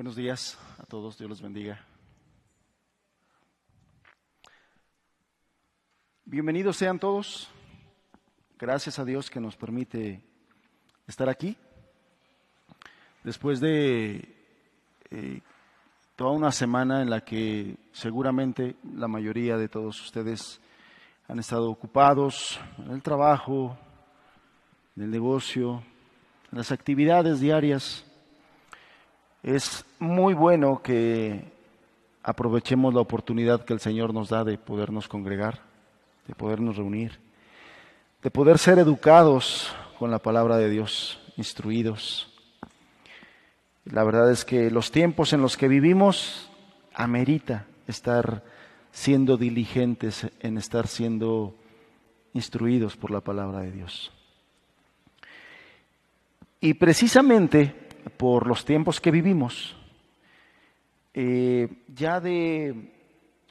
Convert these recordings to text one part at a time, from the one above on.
Buenos días a todos, Dios los bendiga. Bienvenidos sean todos. Gracias a Dios que nos permite estar aquí. Después de eh, toda una semana en la que seguramente la mayoría de todos ustedes han estado ocupados en el trabajo, en el negocio, en las actividades diarias. Es muy bueno que aprovechemos la oportunidad que el Señor nos da de podernos congregar, de podernos reunir, de poder ser educados con la palabra de Dios, instruidos. La verdad es que los tiempos en los que vivimos amerita estar siendo diligentes en estar siendo instruidos por la palabra de Dios. Y precisamente por los tiempos que vivimos, eh, ya de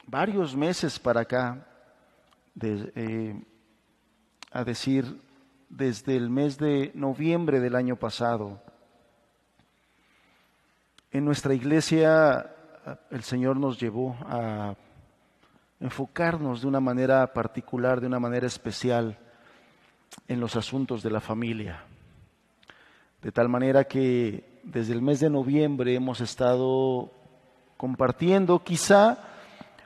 varios meses para acá, eh, a decir, desde el mes de noviembre del año pasado, en nuestra iglesia el Señor nos llevó a enfocarnos de una manera particular, de una manera especial en los asuntos de la familia. De tal manera que desde el mes de noviembre hemos estado compartiendo, quizá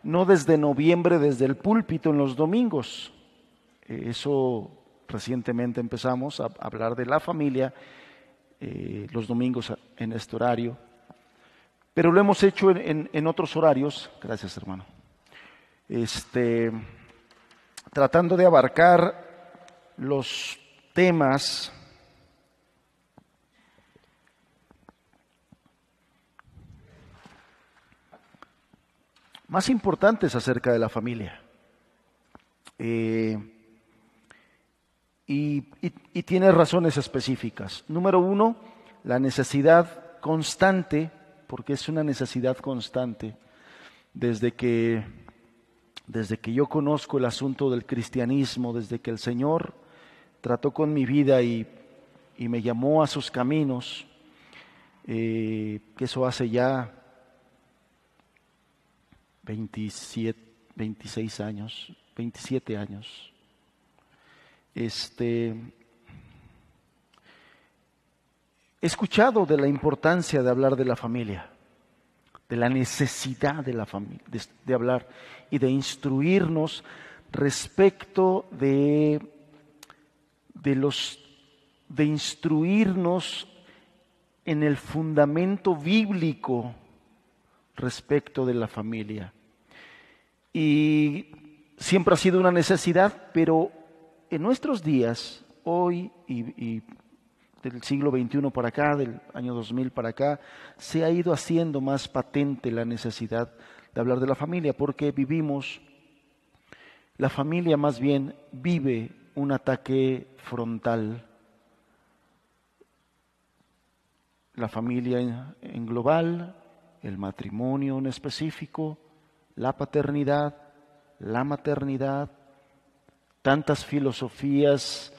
no desde noviembre, desde el púlpito en los domingos. Eso recientemente empezamos a hablar de la familia eh, los domingos en este horario, pero lo hemos hecho en, otros horarios, gracias hermano, este, tratando de abarcar los temas más importantes acerca de la familia. Eh, y, tiene razones específicas. Número uno, la necesidad constante, porque es una necesidad constante, desde que, desde que yo conozco el asunto del cristianismo, desde que el Señor trató con mi vida y, me llamó a sus caminos, eh, que eso hace ya 27, 26 años, 27 años. Este, he escuchado de la importancia de hablar de la familia, de la necesidad de la familia, de, hablar y de instruirnos respecto de, de los de instruirnos en el fundamento bíblico respecto de la familia. Y siempre ha sido una necesidad, pero en nuestros días, hoy y, del siglo XXI para acá, del año 2000 para acá, se ha ido haciendo más patente la necesidad de hablar de la familia, porque vivimos, la familia más bien vive un ataque frontal. La familia en global, el matrimonio en específico, la paternidad, la maternidad, tantas filosofías,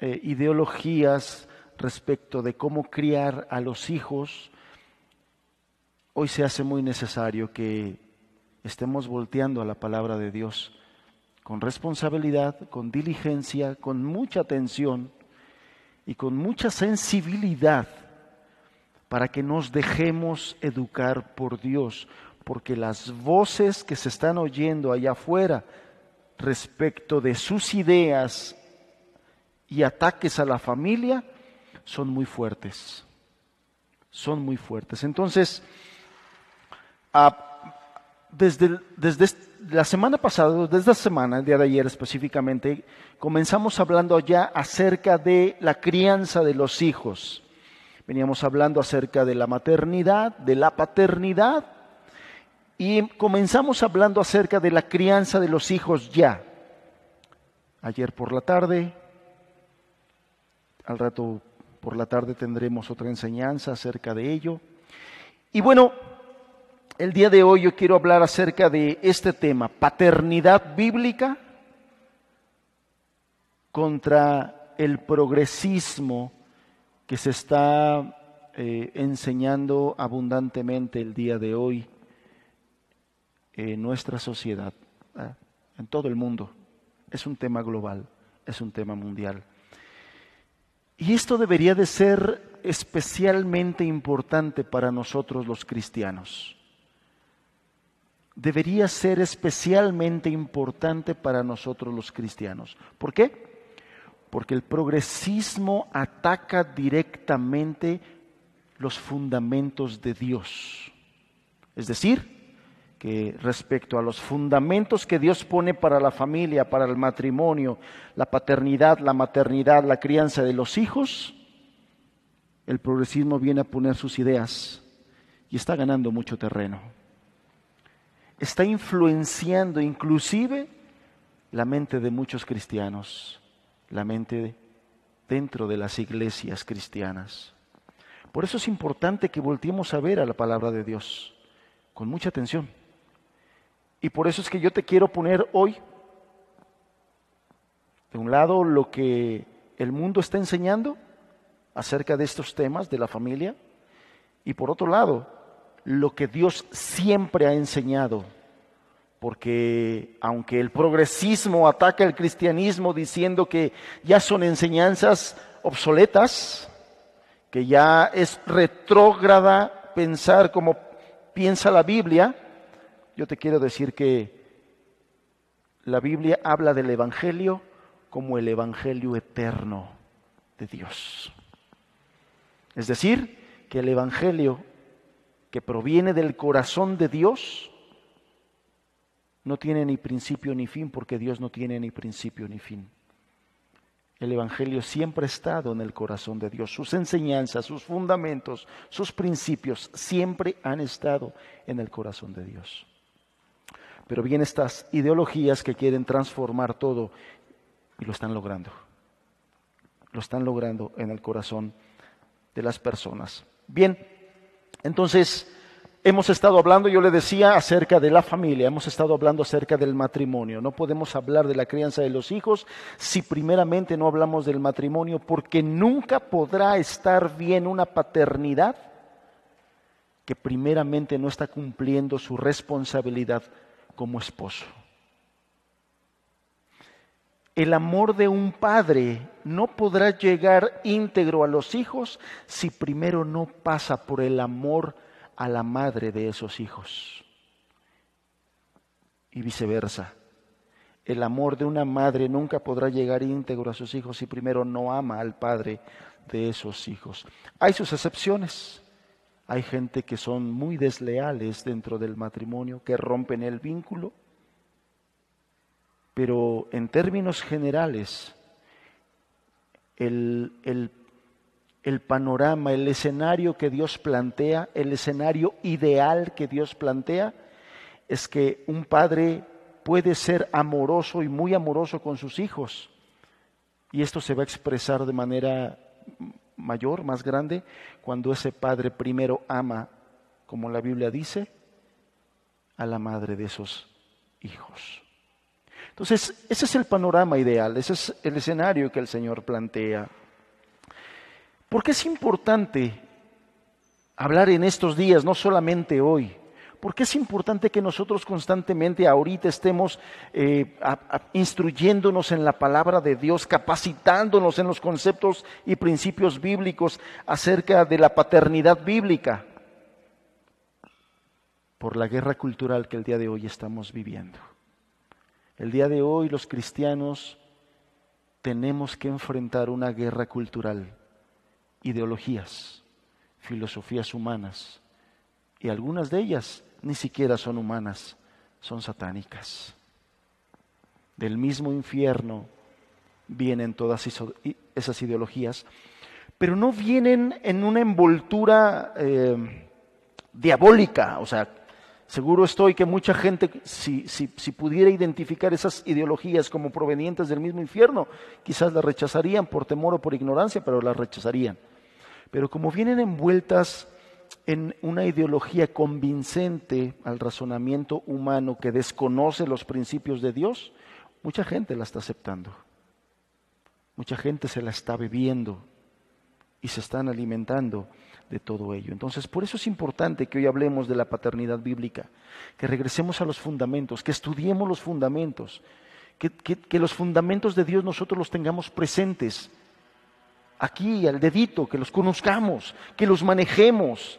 eh, ideologías respecto de cómo criar a los hijos, hoy se hace muy necesario que estemos volteando a la palabra de Dios con responsabilidad, con diligencia, con mucha atención y con mucha sensibilidad para que nos dejemos educar por Dios, porque las voces que se están oyendo allá afuera respecto de sus ideas y ataques a la familia son muy fuertes. Son muy fuertes. Entonces, desde, desde la semana pasada, desde la semana, el día de ayer específicamente, comenzamos hablando ya acerca de la crianza de los hijos. Veníamos hablando acerca de la maternidad, de la paternidad y comenzamos hablando acerca de la crianza de los hijos ya. Ayer por la tarde, al rato por la tarde tendremos otra enseñanza acerca de ello. Y bueno, el día de hoy yo quiero hablar acerca de este tema, paternidad bíblica contra el progresismo que se está eh, enseñando abundantemente el día de hoy en nuestra sociedad, ¿eh? en todo el mundo. Es un tema global, es un tema mundial. Y esto debería de ser especialmente importante para nosotros los cristianos. Debería ser especialmente importante para nosotros los cristianos. ¿Por qué? Porque el progresismo ataca directamente los fundamentos de Dios. Es decir, respecto a los fundamentos que Dios pone para la familia, para el matrimonio, la paternidad, la maternidad, la crianza de los hijos, el progresismo viene a poner sus ideas y está ganando mucho terreno. Está influenciando inclusive la mente de muchos cristianos, la mente dentro de las iglesias cristianas. Por eso es importante que volteemos a ver a la palabra de Dios con mucha atención. Y por eso es que yo te quiero poner hoy, de un lado, lo que el mundo está enseñando acerca de estos temas de la familia, y por otro lado, lo que Dios siempre ha enseñado. Porque aunque el progresismo ataca el cristianismo diciendo que ya son enseñanzas obsoletas, que ya es retrógrada pensar como piensa la Biblia, yo te quiero decir que la Biblia habla del Evangelio como el Evangelio eterno de Dios. Es decir, que el Evangelio que proviene del corazón de Dios no tiene ni principio ni fin porque Dios no tiene ni principio ni fin. El Evangelio siempre ha estado en el corazón de Dios. Sus enseñanzas, sus fundamentos, sus principios siempre han estado en el corazón de Dios. Pero vienen estas ideologías que quieren transformar todo y lo están logrando. Lo están logrando en el corazón de las personas. Bien, entonces hemos estado hablando, yo le decía, acerca de la familia, hemos estado hablando acerca del matrimonio. No podemos hablar de la crianza de los hijos si primeramente no hablamos del matrimonio, porque nunca podrá estar bien una paternidad que primeramente no está cumpliendo su responsabilidad como esposo. El amor de un padre no podrá llegar íntegro a los hijos si primero no pasa por el amor a la madre de esos hijos. Y viceversa. El amor de una madre nunca podrá llegar íntegro a sus hijos si primero no ama al padre de esos hijos. Hay sus excepciones. Hay gente que son muy desleales dentro del matrimonio, que rompen el vínculo, pero en términos generales, el, el, panorama, el escenario que Dios plantea, el escenario ideal que Dios plantea, es que un padre puede ser amoroso y muy amoroso con sus hijos. Y esto se va a expresar de manera mayor, más grande, cuando ese padre primero ama, como la Biblia dice, a la madre de esos hijos. Entonces, ese es el panorama ideal, ese es el escenario que el Señor plantea. ¿Por qué es importante hablar en estos días, no solamente hoy? Porque es importante que nosotros constantemente ahorita estemos eh, instruyéndonos en la palabra de Dios, capacitándonos en los conceptos y principios bíblicos acerca de la paternidad bíblica por la guerra cultural que el día de hoy estamos viviendo. El día de hoy los cristianos tenemos que enfrentar una guerra cultural, ideologías, filosofías humanas, y algunas de ellas ni siquiera son humanas, son satánicas. Del mismo infierno vienen todas esas ideologías, pero no vienen en una envoltura eh, diabólica, o sea, seguro estoy que mucha gente, si, si, si, pudiera identificar esas ideologías como provenientes del mismo infierno, quizás las rechazarían por temor o por ignorancia, pero las rechazarían. Pero como vienen envueltas en una ideología convincente al razonamiento humano que desconoce los principios de Dios, mucha gente la está aceptando. Mucha gente se la está bebiendo y se están alimentando de todo ello. Entonces, por eso es importante que hoy hablemos de la paternidad bíblica, que regresemos a los fundamentos, que estudiemos los fundamentos, que, que los fundamentos de Dios nosotros los tengamos presentes aquí al dedito, que los conozcamos, que los manejemos,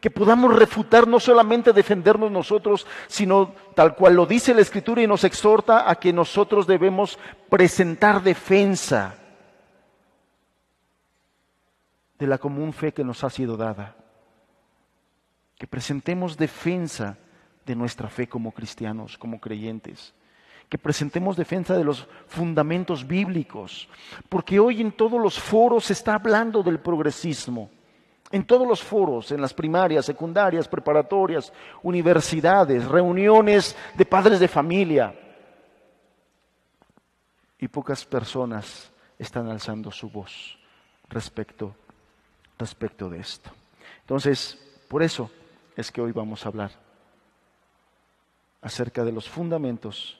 que podamos refutar, no solamente defendernos nosotros, sino tal cual lo dice la Escritura y nos exhorta a que nosotros debemos presentar defensa de la común fe que nos ha sido dada. Que presentemos defensa de nuestra fe como cristianos, como creyentes. Que presentemos defensa de los fundamentos bíblicos. Porque hoy en todos los foros se está hablando del progresismo en todos los foros, en las primarias, secundarias, preparatorias, universidades, reuniones de padres de familia. Y pocas personas están alzando su voz respecto, respecto de esto. Entonces, por eso es que hoy vamos a hablar acerca de los fundamentos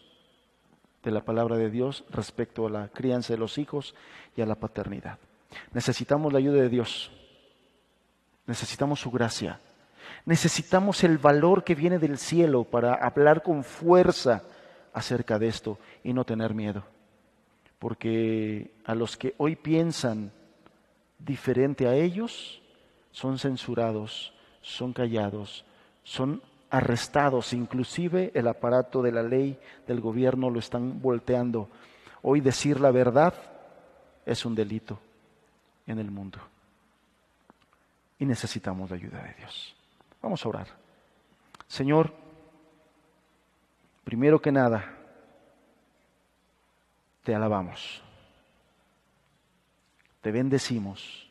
de la palabra de Dios respecto a la crianza de los hijos y a la paternidad. Necesitamos la ayuda de Dios Necesitamos su gracia. Necesitamos el valor que viene del cielo para hablar con fuerza acerca de esto y no tener miedo. Porque a los que hoy piensan diferente a ellos, son censurados, son callados, son arrestados, inclusive el aparato de la ley del gobierno lo están volteando. Hoy decir la verdad es un delito en el mundo y necesitamos la ayuda de Dios. Vamos a orar. Señor, primero que nada, te alabamos, te bendecimos,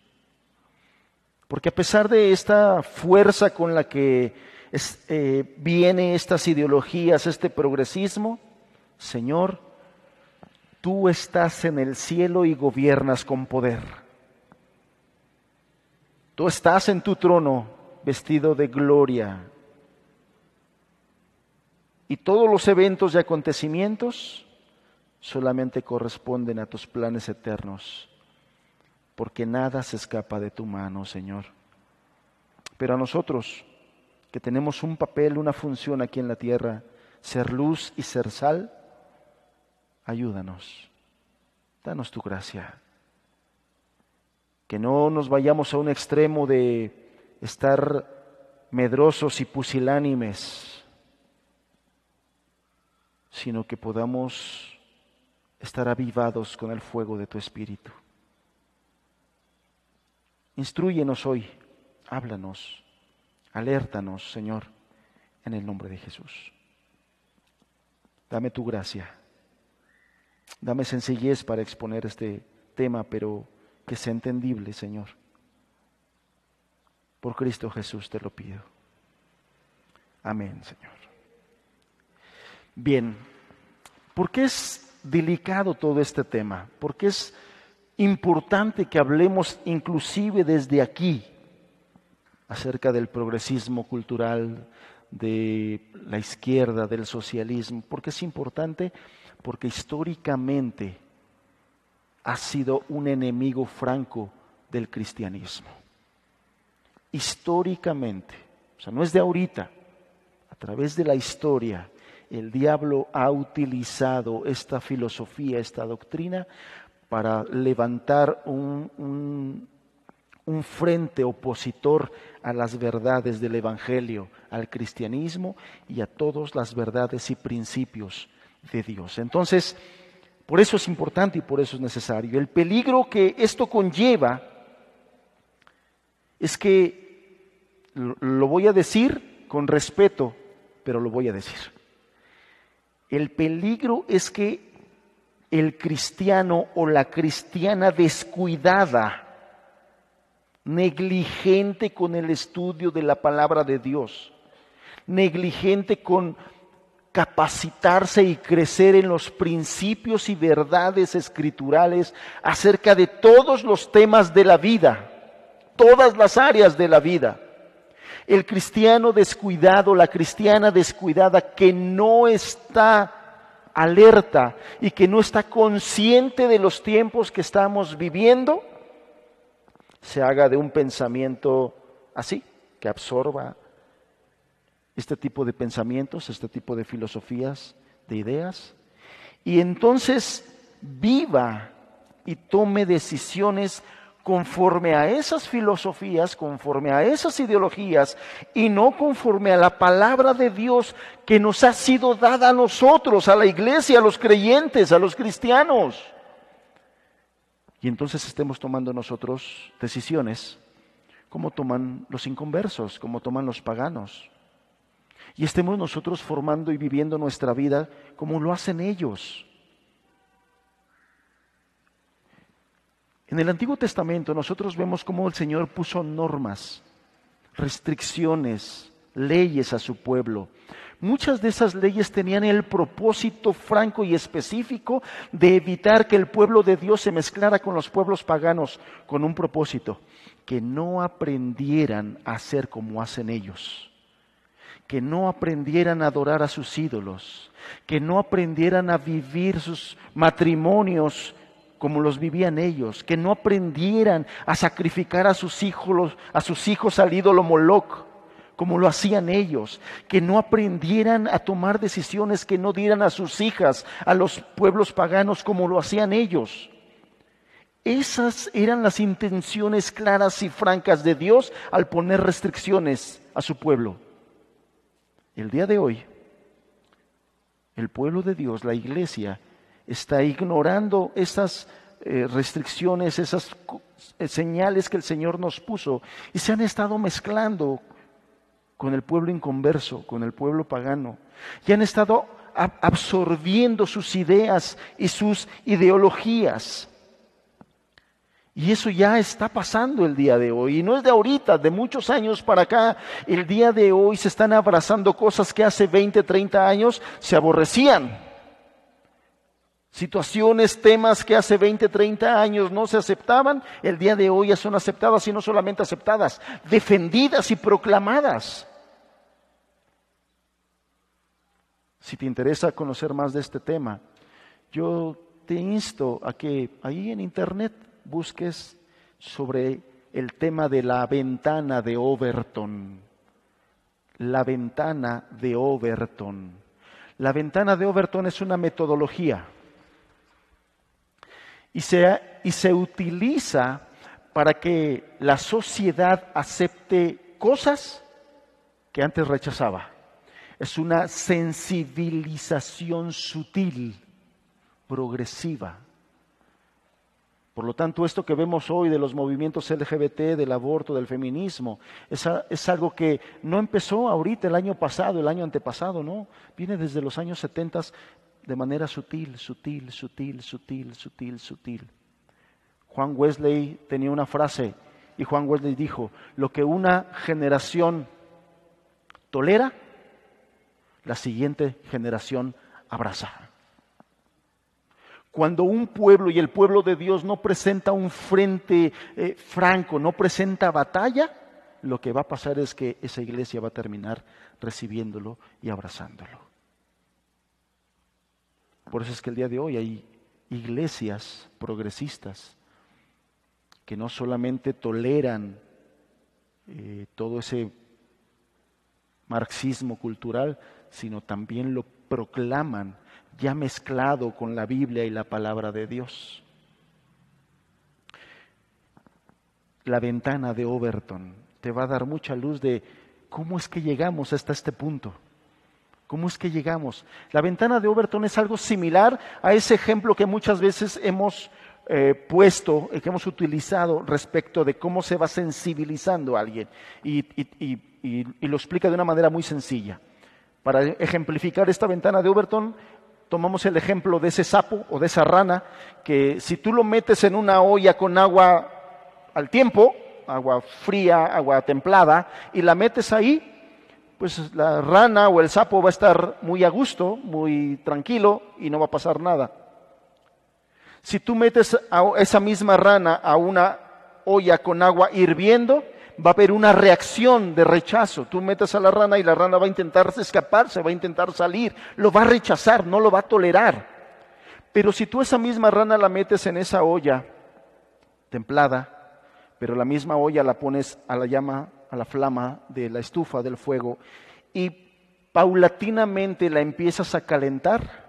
porque a pesar de esta fuerza con la que eh, viene estas ideologías, este progresismo, Señor, tú estás en el cielo y gobiernas con poder. Tú estás en tu trono vestido de gloria. Y todos los eventos y acontecimientos solamente corresponden a tus planes eternos, porque nada se escapa de tu mano, Señor. Pero a nosotros, que tenemos un papel, una función aquí en la tierra, ser luz y ser sal, ayúdanos, danos tu gracia. Que no nos vayamos a un extremo de estar medrosos y pusilánimes, sino que podamos estar avivados con el fuego de tu Espíritu. Instruyenos hoy, háblanos, alértanos, Señor, en el nombre de Jesús. Dame tu gracia, dame sencillez para exponer este tema, pero que sea entendible, Señor. Por Cristo Jesús te lo pido. Amén, Señor. Bien, ¿por qué es delicado todo este tema? ¿Por qué es importante que hablemos inclusive desde aquí acerca del progresismo cultural, de la izquierda, del socialismo? ¿Por qué es importante? Porque históricamente ha sido un enemigo franco del cristianismo. Históricamente, o sea, no es de ahorita, a través de la historia, el diablo ha utilizado esta filosofía, esta doctrina, para levantar un, un, un, frente opositor a las verdades del Evangelio, al cristianismo y a todas las verdades y principios de Dios. Entonces, por eso es importante y por eso es necesario. El peligro que esto conlleva es que, lo voy a decir con respeto, pero lo voy a decir. El peligro es que el cristiano o la cristiana descuidada, negligente con el estudio de la palabra de Dios, negligente con capacitarse y crecer en los principios y verdades escriturales acerca de todos los temas de la vida, todas las áreas de la vida. El cristiano descuidado, la cristiana descuidada que no está alerta y que no está consciente de los tiempos que estamos viviendo, se haga de un pensamiento así, que absorba este tipo de pensamientos, este tipo de filosofías, de ideas, y entonces viva y tome decisiones conforme a esas filosofías, conforme a esas ideologías y no conforme a la palabra de Dios que nos ha sido dada a nosotros, a la iglesia, a los creyentes, a los cristianos. Y entonces estemos tomando nosotros decisiones como toman los inconversos, como toman los paganos. Y estemos nosotros formando y viviendo nuestra vida como lo hacen ellos. En el Antiguo Testamento nosotros vemos cómo el Señor puso normas, restricciones, leyes a su pueblo. Muchas de esas leyes tenían el propósito franco y específico de evitar que el pueblo de Dios se mezclara con los pueblos paganos con un propósito, que no aprendieran a hacer como hacen ellos, que no aprendieran a adorar a sus ídolos, que no aprendieran a vivir sus matrimonios como los vivían ellos, que no aprendieran a sacrificar a sus hijos, a sus hijos al ídolo Moloch, como lo hacían ellos, que no aprendieran a tomar decisiones que no dieran a sus hijas, a los pueblos paganos como lo hacían ellos. Esas eran las intenciones claras y francas de Dios al poner restricciones a su pueblo. El día de hoy, el pueblo de Dios, la iglesia, está ignorando esas eh, restricciones, esas eh, señales que el Señor nos puso y se han estado mezclando con el pueblo inconverso, con el pueblo pagano, y han estado absorbiendo sus ideas y sus ideologías. Y eso ya está pasando el día de hoy. Y no es de ahorita, de muchos años para acá. El día de hoy se están abrazando cosas que hace 20, 30 años se aborrecían. Situaciones, temas que hace 20, 30 años no se aceptaban, el día de hoy ya son aceptadas y no solamente aceptadas, defendidas y proclamadas. Si te interesa conocer más de este tema, yo te insto a que ahí en internet busques sobre el tema de la ventana de Overton. La ventana de Overton. La ventana de Overton es una metodología y se, y se utiliza para que la sociedad acepte cosas que antes rechazaba. Es una sensibilización sutil, progresiva. Por lo tanto, esto que vemos hoy de los movimientos LGBT, del aborto, del feminismo, es, algo que no empezó ahorita, el año pasado, el año antepasado, no. Viene desde los años 70 de manera sutil, sutil, sutil, sutil, sutil, sutil. Juan Wesley tenía una frase y Juan Wesley dijo, lo que una generación tolera, la siguiente generación abraza. Cuando un pueblo y el pueblo de Dios no presenta un frente eh, franco, no presenta batalla, lo que va a pasar es que esa iglesia va a terminar recibiéndolo y abrazándolo. Por eso es que el día de hoy hay iglesias progresistas que no solamente toleran eh, todo ese marxismo cultural, sino también lo proclaman ya mezclado con la Biblia y la palabra de Dios. La ventana de Overton te va a dar mucha luz de cómo es que llegamos hasta este punto. ¿Cómo es que llegamos? La ventana de Overton es algo similar a ese ejemplo que muchas veces hemos eh, puesto, eh, que hemos utilizado respecto de cómo se va sensibilizando a alguien. Y, y, lo explica de una manera muy sencilla. Para ejemplificar esta ventana de Overton, tomamos el ejemplo de ese sapo o de esa rana, que si tú lo metes en una olla con agua al tiempo, agua fría, agua templada, y la metes ahí, pues la rana o el sapo va a estar muy a gusto, muy tranquilo y no va a pasar nada. Si tú metes a esa misma rana a una olla con agua hirviendo, va a haber una reacción de rechazo. Tú metes a la rana y la rana va a intentar escaparse, va a intentar salir, lo va a rechazar, no lo va a tolerar. Pero si tú esa misma rana la metes en esa olla templada, pero la misma olla la pones a la llama a la flama de la estufa del fuego y paulatinamente la empiezas a calentar,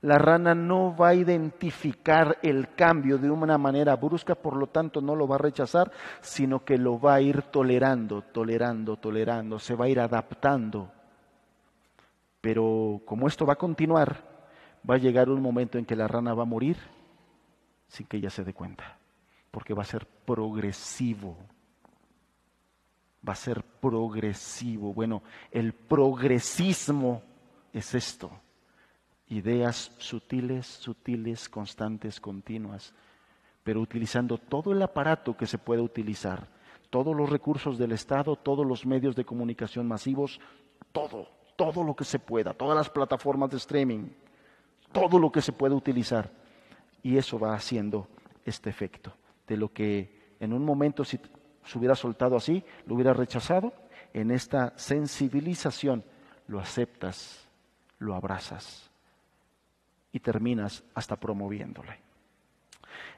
la rana no va a identificar el cambio de una manera brusca, por lo tanto no lo va a rechazar, sino que lo va a ir tolerando, tolerando, tolerando, se va a ir adaptando. Pero como esto va a continuar, va a llegar un momento en que la rana va a morir sin que ella se dé cuenta, porque va a ser progresivo. Va a ser progresivo. Bueno, el progresismo es esto ideas sutiles, sutiles, constantes, continuas, pero utilizando todo el aparato que se puede utilizar, todos los recursos del Estado, todos los medios de comunicación masivos, todo, todo lo que se pueda, todas las plataformas de streaming, todo lo que se puede utilizar. Y eso va haciendo este efecto de lo que en un momento si se hubiera soltado así, lo hubiera rechazado, en esta sensibilización lo aceptas, lo abrazas y terminas hasta promoviéndole.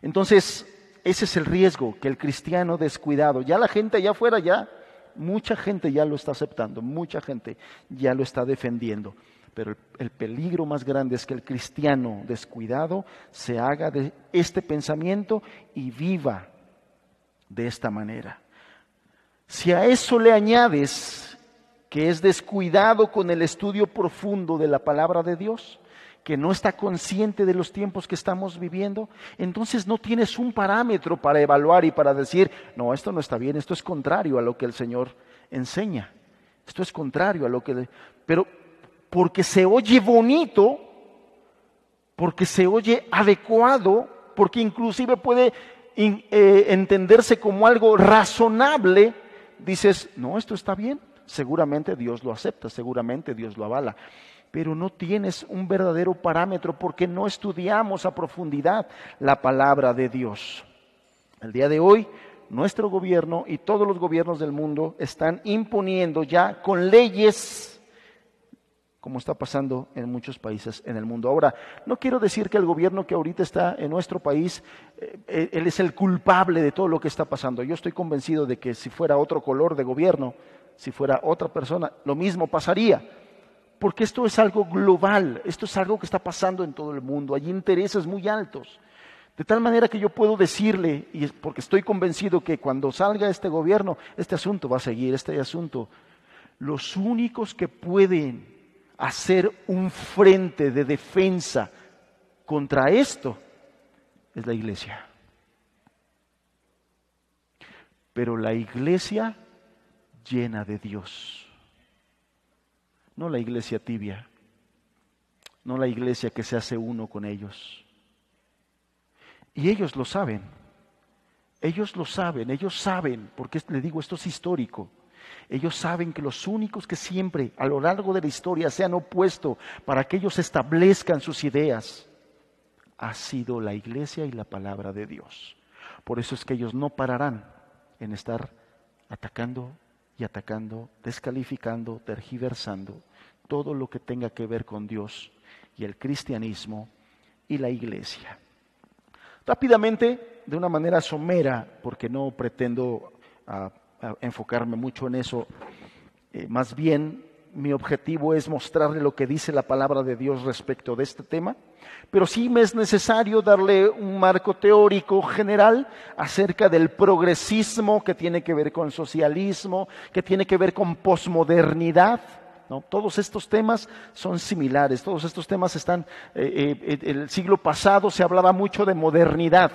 Entonces, ese es el riesgo que el cristiano descuidado, ya la gente allá afuera ya, mucha gente ya lo está aceptando, mucha gente ya lo está defendiendo, pero el, el peligro más grande es que el cristiano descuidado se haga de este pensamiento y viva de esta manera. Si a eso le añades que es descuidado con el estudio profundo de la palabra de Dios, que no está consciente de los tiempos que estamos viviendo, entonces no tienes un parámetro para evaluar y para decir, no, esto no está bien, esto es contrario a lo que el Señor enseña. Esto es contrario a lo que... Pero porque se oye bonito, porque se oye adecuado, porque inclusive puede eh, entenderse como algo razonable, dices, no, esto está bien, seguramente Dios lo acepta, seguramente Dios lo avala pero no tienes un verdadero parámetro porque no estudiamos a profundidad la palabra de Dios. El día de hoy, nuestro gobierno y todos los gobiernos del mundo están imponiendo ya con leyes, como está pasando en muchos países en el mundo. Ahora, no quiero decir que el gobierno que ahorita está en nuestro país, eh, él es el culpable de todo lo que está pasando. Yo estoy convencido de que si fuera otro color de gobierno, si fuera otra persona, lo mismo pasaría porque esto es algo global, esto es algo que está pasando en todo el mundo, hay intereses muy altos. De tal manera que yo puedo decirle, y porque estoy convencido que cuando salga este gobierno, este asunto va a seguir, este asunto, los únicos que pueden hacer un frente de defensa contra esto es la iglesia. Pero la iglesia llena de Dios no la iglesia tibia, no la iglesia que se hace uno con ellos. Y ellos lo saben, ellos lo saben, ellos saben, porque le digo, esto es histórico. Ellos saben que los únicos que siempre a lo largo de la historia se han opuesto para que ellos establezcan sus ideas ha sido la iglesia y la palabra de Dios. Por eso es que ellos no pararán en estar atacando y atacando, descalificando, tergiversando todo lo que tenga que ver con Dios y el cristianismo y la iglesia. Rápidamente, de una manera somera, porque no pretendo ah, ah, enfocarme mucho en eso, eh, más bien mi objetivo es mostrarle lo que dice la palabra de Dios respecto de este tema, pero sí me es necesario darle un marco teórico general acerca del progresismo que tiene que ver con socialismo, que tiene que ver con posmodernidad, todos estos temas son similares, todos estos temas están, eh, eh, el siglo pasado se hablaba mucho de modernidad.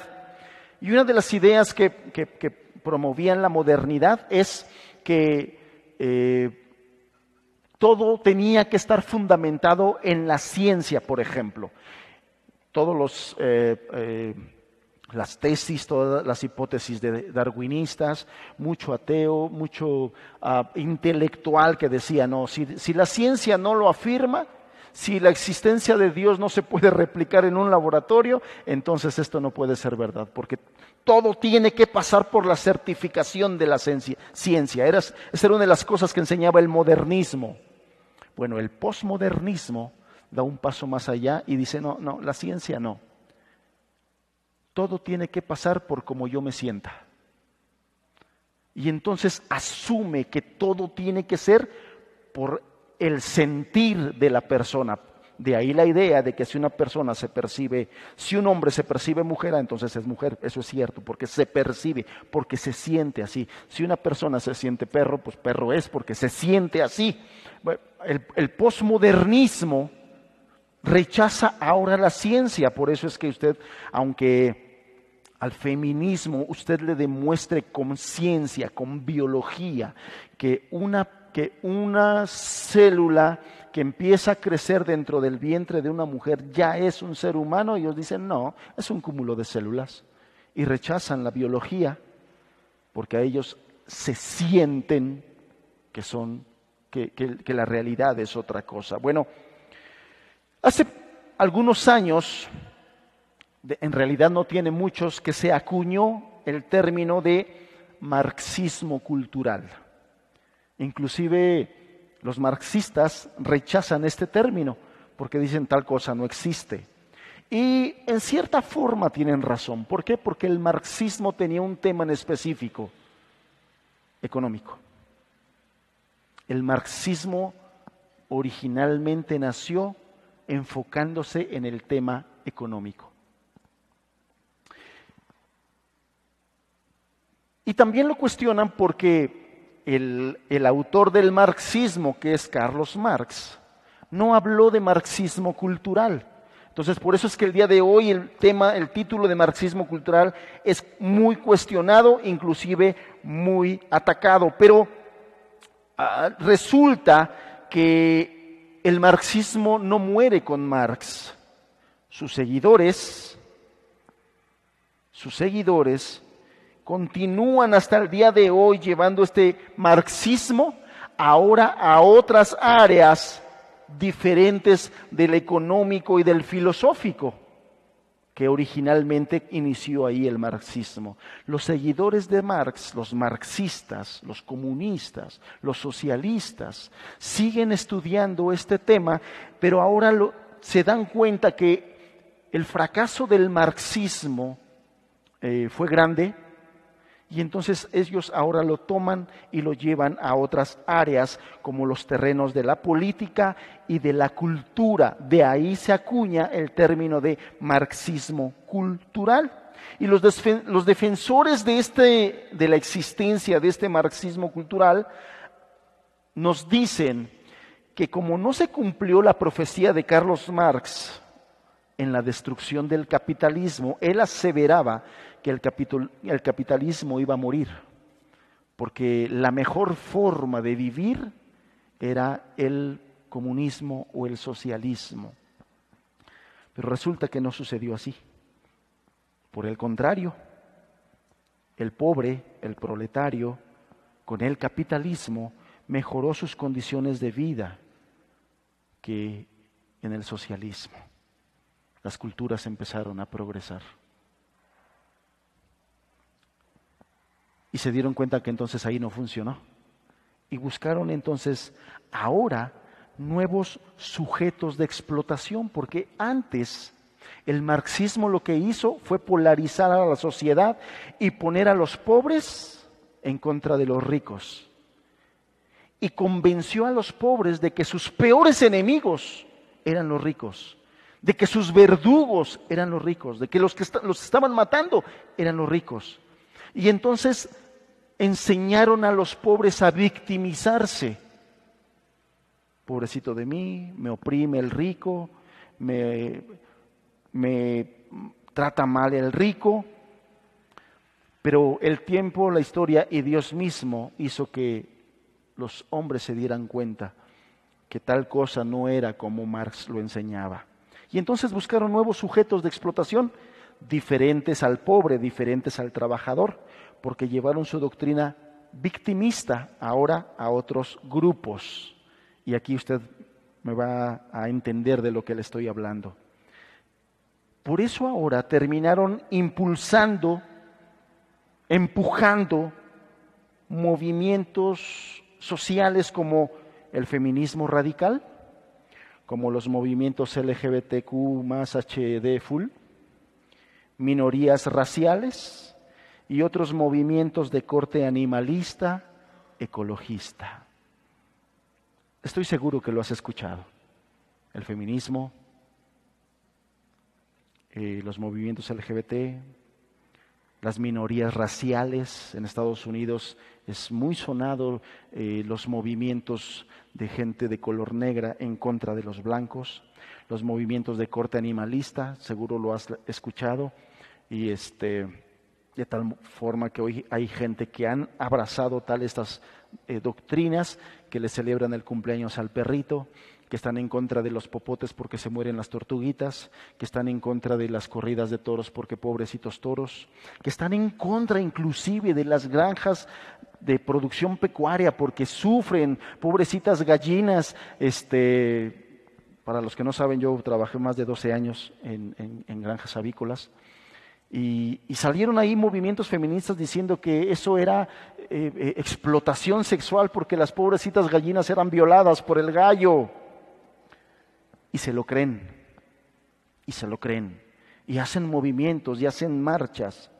Y una de las ideas que, promovían la modernidad es que eh, todo tenía que estar fundamentado en la ciencia, por ejemplo. Todos los las tesis, todas las hipótesis de darwinistas, mucho ateo, mucho ah, intelectual que decía, no, si la ciencia no lo afirma, si la existencia de Dios no se puede replicar en un laboratorio, entonces esto no puede ser verdad, porque todo tiene que pasar por la certificación de la ciencia. Era, esa era una de las cosas que enseñaba el modernismo. Bueno, el posmodernismo da un paso más allá y dice, no, no, la ciencia no. Todo tiene que pasar por como yo me sienta. Y entonces asume que todo tiene que ser por el sentir de la persona. De ahí la idea de que si una persona se percibe, si un hombre se percibe mujer, ah, entonces es mujer. Eso es cierto, porque se percibe, porque se siente así. Si una persona se siente perro, pues perro es, porque se siente así. El, el posmodernismo rechaza ahora la ciencia, por eso es que usted, aunque al feminismo usted le demuestre con ciencia, con biología, que una, que una célula que empieza a crecer dentro del vientre de una mujer ya es un ser humano, ellos dicen no, es un cúmulo de células y rechazan la biología porque a ellos se sienten que son, que, que la realidad es otra cosa. Bueno, hace algunos años, en realidad no tiene muchos, que se acuñó el término de marxismo cultural. Inclusive los marxistas rechazan este término porque dicen tal cosa no existe. Y en cierta forma tienen razón. ¿Por qué? Porque el marxismo tenía un tema en específico, económico. El marxismo originalmente nació enfocándose en el tema económico. Y también lo cuestionan porque el, autor del marxismo, que es Carlos Marx, no habló de marxismo cultural. Entonces, por eso es que el día de hoy el tema, el título de marxismo cultural es muy cuestionado, inclusive muy atacado. Pero ah, resulta que el marxismo no muere con Marx. Sus seguidores, sus seguidores continúan hasta el día de hoy llevando este marxismo ahora a otras áreas diferentes del económico y del filosófico que originalmente inició ahí el marxismo. Los seguidores de Marx, los marxistas, los comunistas, los socialistas, siguen estudiando este tema, pero ahora se dan cuenta que el fracaso del marxismo eh, fue grande, y entonces ellos ahora lo toman y lo llevan a otras áreas como los terrenos de la política y de la cultura. De ahí se acuña el término de marxismo cultural. Y los, los defensores de, este, de la existencia de este marxismo cultural nos dicen que como no se cumplió la profecía de Carlos Marx en la destrucción del capitalismo, él aseveraba que el, capitalismo iba a morir, porque la mejor forma de vivir era el comunismo o el socialismo. Pero resulta que no sucedió así. Por el contrario, el pobre, el proletario, con el capitalismo, mejoró sus condiciones de vida que en el socialismo. Las culturas empezaron a progresar. y se dieron cuenta que entonces ahí no funcionó. Y buscaron entonces ahora nuevos sujetos de explotación, porque antes el marxismo lo que hizo fue polarizar a la sociedad y poner a los pobres en contra de los ricos. Y convenció a los pobres de que sus peores enemigos eran los ricos, de que sus verdugos eran los ricos, de que los que los estaban matando eran los ricos. Y entonces enseñaron a los pobres a victimizarse. Pobrecito de mí, me oprime el rico, me, trata mal el rico, pero el tiempo, la historia y Dios mismo hizo que los hombres se dieran cuenta que tal cosa no era como Marx lo enseñaba. Y entonces buscaron nuevos sujetos de explotación diferentes al pobre, diferentes al trabajador porque llevaron su doctrina victimista ahora a otros grupos. Y aquí usted me va a entender de lo que le estoy hablando. Por eso ahora terminaron impulsando, empujando movimientos sociales como el feminismo radical, como los movimientos LGBTQ más HD full, minorías raciales, y otros movimientos de corte animalista, ecologista. Estoy seguro que lo has escuchado. El feminismo, eh, los movimientos LGBT, las minorías raciales. En Estados Unidos es muy sonado eh, los movimientos de gente de color negra en contra de los blancos, los movimientos de corte animalista, seguro lo has escuchado, y este, de tal forma que hoy hay gente que han abrazado tal estas eh, doctrinas que le celebran el cumpleaños al perrito, que están en contra de los popotes porque se mueren las tortuguitas, que están en contra de las corridas de toros porque pobrecitos toros, que están en contra inclusive de las granjas de producción pecuaria porque sufren, pobrecitas gallinas, este, para los que no saben, yo trabajé más de 12 años en, granjas avícolas. Y, salieron ahí movimientos feministas diciendo que eso era eh, eh, explotación sexual porque las pobrecitas gallinas eran violadas por el gallo. Y se lo creen, y se lo creen, y hacen movimientos, y hacen marchas.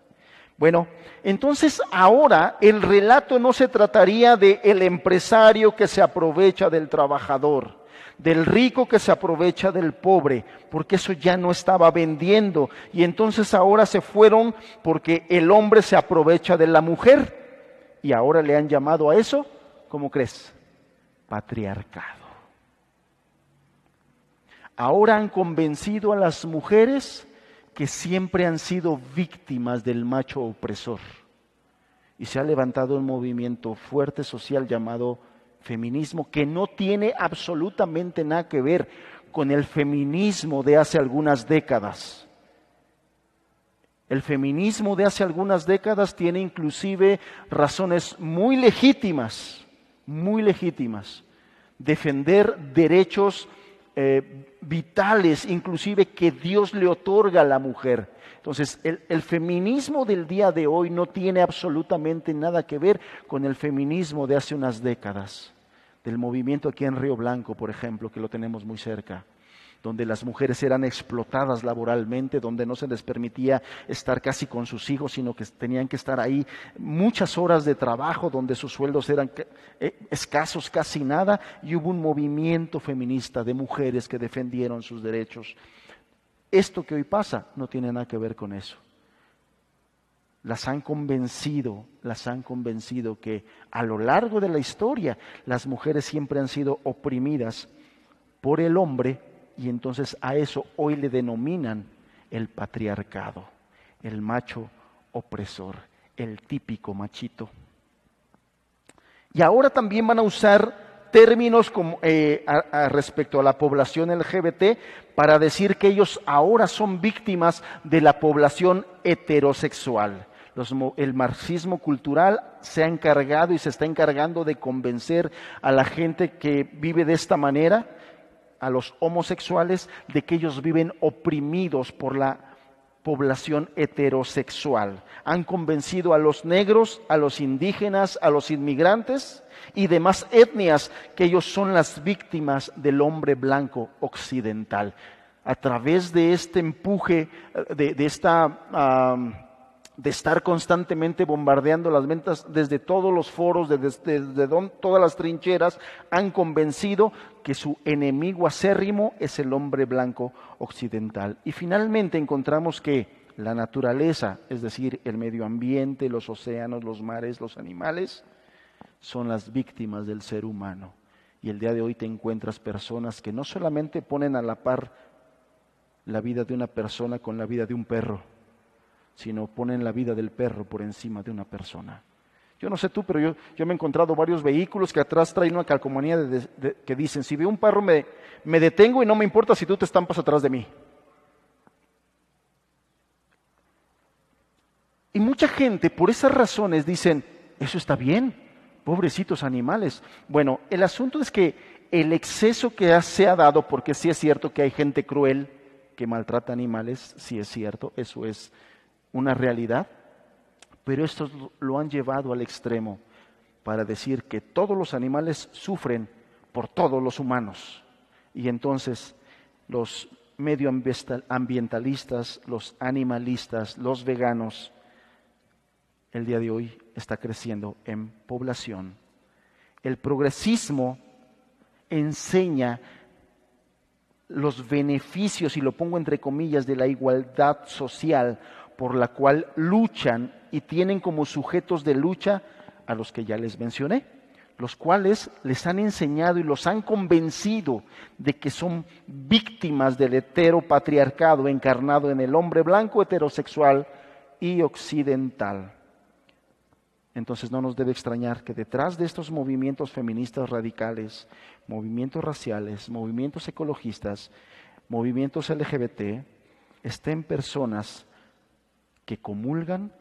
Bueno, entonces ahora el relato no se trataría de el empresario que se aprovecha del trabajador, del rico que se aprovecha del pobre, porque eso ya no estaba vendiendo. Y entonces ahora se fueron porque el hombre se aprovecha de la mujer. Y ahora le han llamado a eso, ¿cómo crees? Patriarcado ahora han convencido a las mujeres que siempre han sido víctimas del macho opresor. Y se ha levantado un movimiento fuerte social llamado feminismo que no tiene absolutamente nada que ver con el feminismo de hace algunas décadas. El feminismo de hace algunas décadas tiene inclusive razones muy legítimas, muy legítimas. Defender derechos eh, vitales, inclusive que Dios le otorga a la mujer. Entonces, el, el, feminismo del día de hoy no tiene absolutamente nada que ver con el feminismo de hace unas décadas, del movimiento aquí en Río Blanco, por ejemplo, que lo tenemos muy cerca donde las mujeres eran explotadas laboralmente, donde no se les permitía estar casi con sus hijos, sino que tenían que estar ahí muchas horas de trabajo, donde sus sueldos eran eh, escasos, casi nada, y hubo un movimiento feminista de mujeres que defendieron sus derechos. Esto que hoy pasa no tiene nada que ver con eso. Las han convencido, las han convencido que a lo largo de la historia las mujeres siempre han sido oprimidas por el hombre y entonces a eso hoy le denominan el patriarcado, el macho opresor, el típico machito. Y ahora también van a usar términos como, eh, respecto a la población LGBT para decir que ellos ahora son víctimas de la población heterosexual. el marxismo cultural se ha encargado y se está encargando de convencer a la gente que vive de esta manera a los homosexuales de que ellos viven oprimidos por la población heterosexual. Han convencido a los negros, a los indígenas, a los inmigrantes y demás etnias que ellos son las víctimas del hombre blanco occidental. A través de este empuje, de, esta de estar constantemente bombardeando las ventas desde todos los foros, desde, todas las trincheras, han convencido que su enemigo acérrimo es el hombre blanco occidental. Y finalmente encontramos que la naturaleza, es decir, el medio ambiente, los océanos, los mares, los animales, son las víctimas del ser humano. Y el día de hoy te encuentras personas que no solamente ponen a la par la vida de una persona con la vida de un perro, sino ponen la vida del perro por encima de una persona. Yo no sé tú, pero yo, yo me he encontrado varios vehículos que atrás traen una calcomanía que dicen, si veo un perro me, me detengo y no me importa si tú te estampas atrás de mí. Y mucha gente por esas razones dicen, eso está bien, pobrecitos animales. Bueno, el asunto es que el exceso que se ha dado, porque sí es cierto que hay gente cruel que maltrata animales, sí es cierto, eso es una realidad, pero estos lo han llevado al extremo para decir que todos los animales sufren por todos los humanos. Y entonces los medioambientalistas, los animalistas, los veganos, el día de hoy está creciendo en población. El progresismo enseña los beneficios, y lo pongo entre comillas, de la igualdad social por la cual luchan y tienen como sujetos de lucha a los que ya les mencioné, los cuales les han enseñado y los han convencido de que son víctimas del heteropatriarcado encarnado en el hombre blanco heterosexual y occidental. Entonces no nos debe extrañar que detrás de estos movimientos feministas radicales, movimientos raciales, movimientos ecologistas, movimientos LGBT, estén personas que comulgan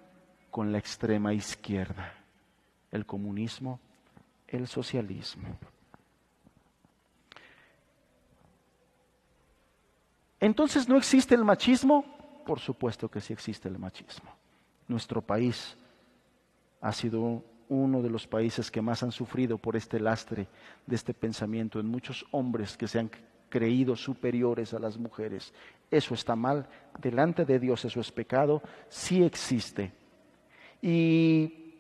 con la extrema izquierda, el comunismo, el socialismo. Entonces, ¿no existe el machismo? Por supuesto que sí existe el machismo. Nuestro país ha sido uno de los países que más han sufrido por este lastre de este pensamiento en muchos hombres que se han creído superiores a las mujeres. Eso está mal, delante de Dios eso es pecado, sí existe. Y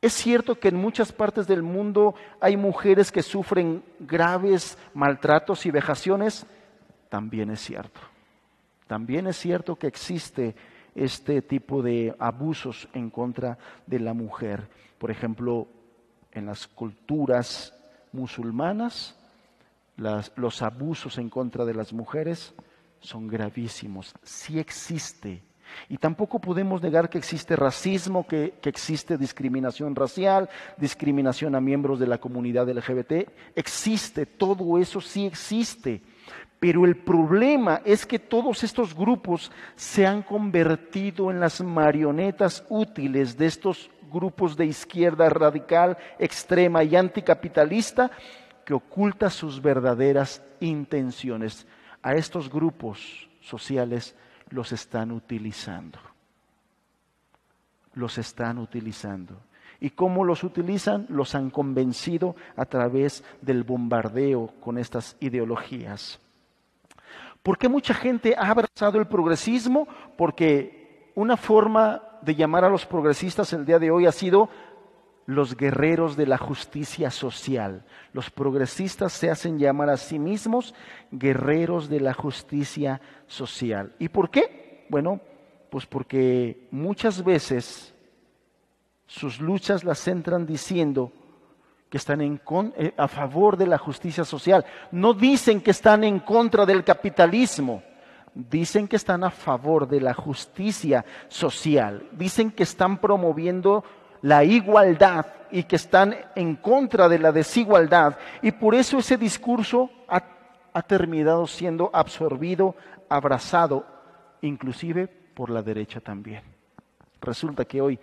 es cierto que en muchas partes del mundo hay mujeres que sufren graves maltratos y vejaciones, también es cierto. También es cierto que existe este tipo de abusos en contra de la mujer. Por ejemplo, en las culturas musulmanas, los abusos en contra de las mujeres son gravísimos. Sí existe. Y tampoco podemos negar que existe racismo, que, que, existe discriminación racial, discriminación a miembros de la comunidad LGBT. Existe, todo eso sí existe. Pero el problema es que todos estos grupos se han convertido en las marionetas útiles de estos grupos de izquierda radical, extrema y anticapitalista que oculta sus verdaderas intenciones. A estos grupos sociales los están utilizando. Los están utilizando. ¿Y cómo los utilizan? Los han convencido a través del bombardeo con estas ideologías. ¿Por qué mucha gente ha abrazado el progresismo? Porque una forma de llamar a los progresistas el día de hoy ha sido los guerreros de la justicia social. Los progresistas se hacen llamar a sí mismos guerreros de la justicia social. ¿Y por qué? Bueno, pues porque muchas veces sus luchas las centran diciendo que están eh, a favor de la justicia social. No dicen que están en contra del capitalismo. Dicen que están a favor de la justicia social. Dicen que están promoviendo la igualdad y que están en contra de la desigualdad. Y por eso ese discurso ha, terminado siendo absorbido, abrazado, inclusive por la derecha también. Resulta que hoy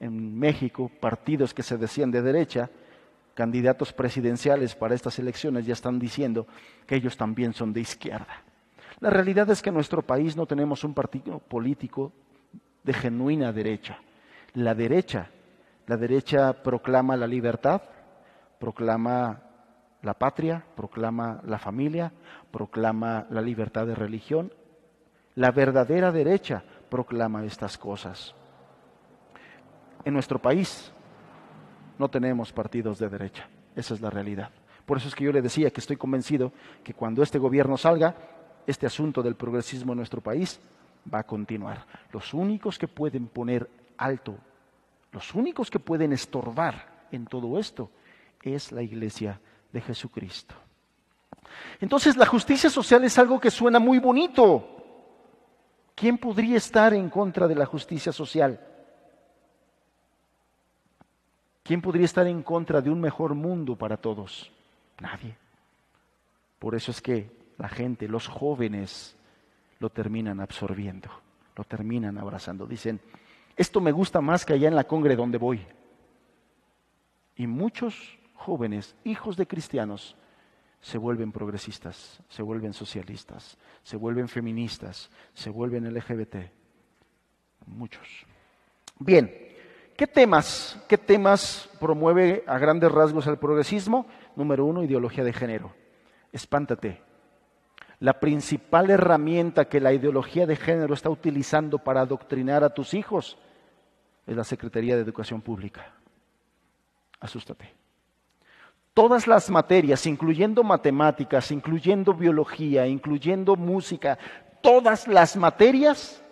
en México partidos que se decían de derecha candidatos presidenciales para estas elecciones ya están diciendo que ellos también son de izquierda. La realidad es que en nuestro país no tenemos un partido político de genuina derecha. La derecha, la derecha proclama la libertad, proclama la patria, proclama la familia, proclama la libertad de religión. La verdadera derecha proclama estas cosas. En nuestro país no tenemos partidos de derecha. Esa es la realidad. Por eso es que yo le decía que estoy convencido que cuando este gobierno salga, este asunto del progresismo en nuestro país va a continuar. Los únicos que pueden poner alto, los únicos que pueden estorbar en todo esto, es la iglesia de Jesucristo. Entonces la justicia social es algo que suena muy bonito. ¿Quién podría estar en contra de la justicia social? ¿Quién podría estar en contra de un mejor mundo para todos? Nadie. Por eso es que la gente, los jóvenes, lo terminan absorbiendo, lo terminan abrazando. Dicen, esto me gusta más que allá en la congre donde voy. Y muchos jóvenes, hijos de cristianos, se vuelven progresistas, se vuelven socialistas, se vuelven feministas, se vuelven LGBT. Muchos. Bien, ¿Qué temas, ¿Qué temas promueve a grandes rasgos el progresismo? Número uno, ideología de género. Espántate. La principal herramienta que la ideología de género está utilizando para adoctrinar a tus hijos es la Secretaría de Educación Pública. Asústate. Todas las materias, incluyendo matemáticas, incluyendo biología, incluyendo música, todas las materias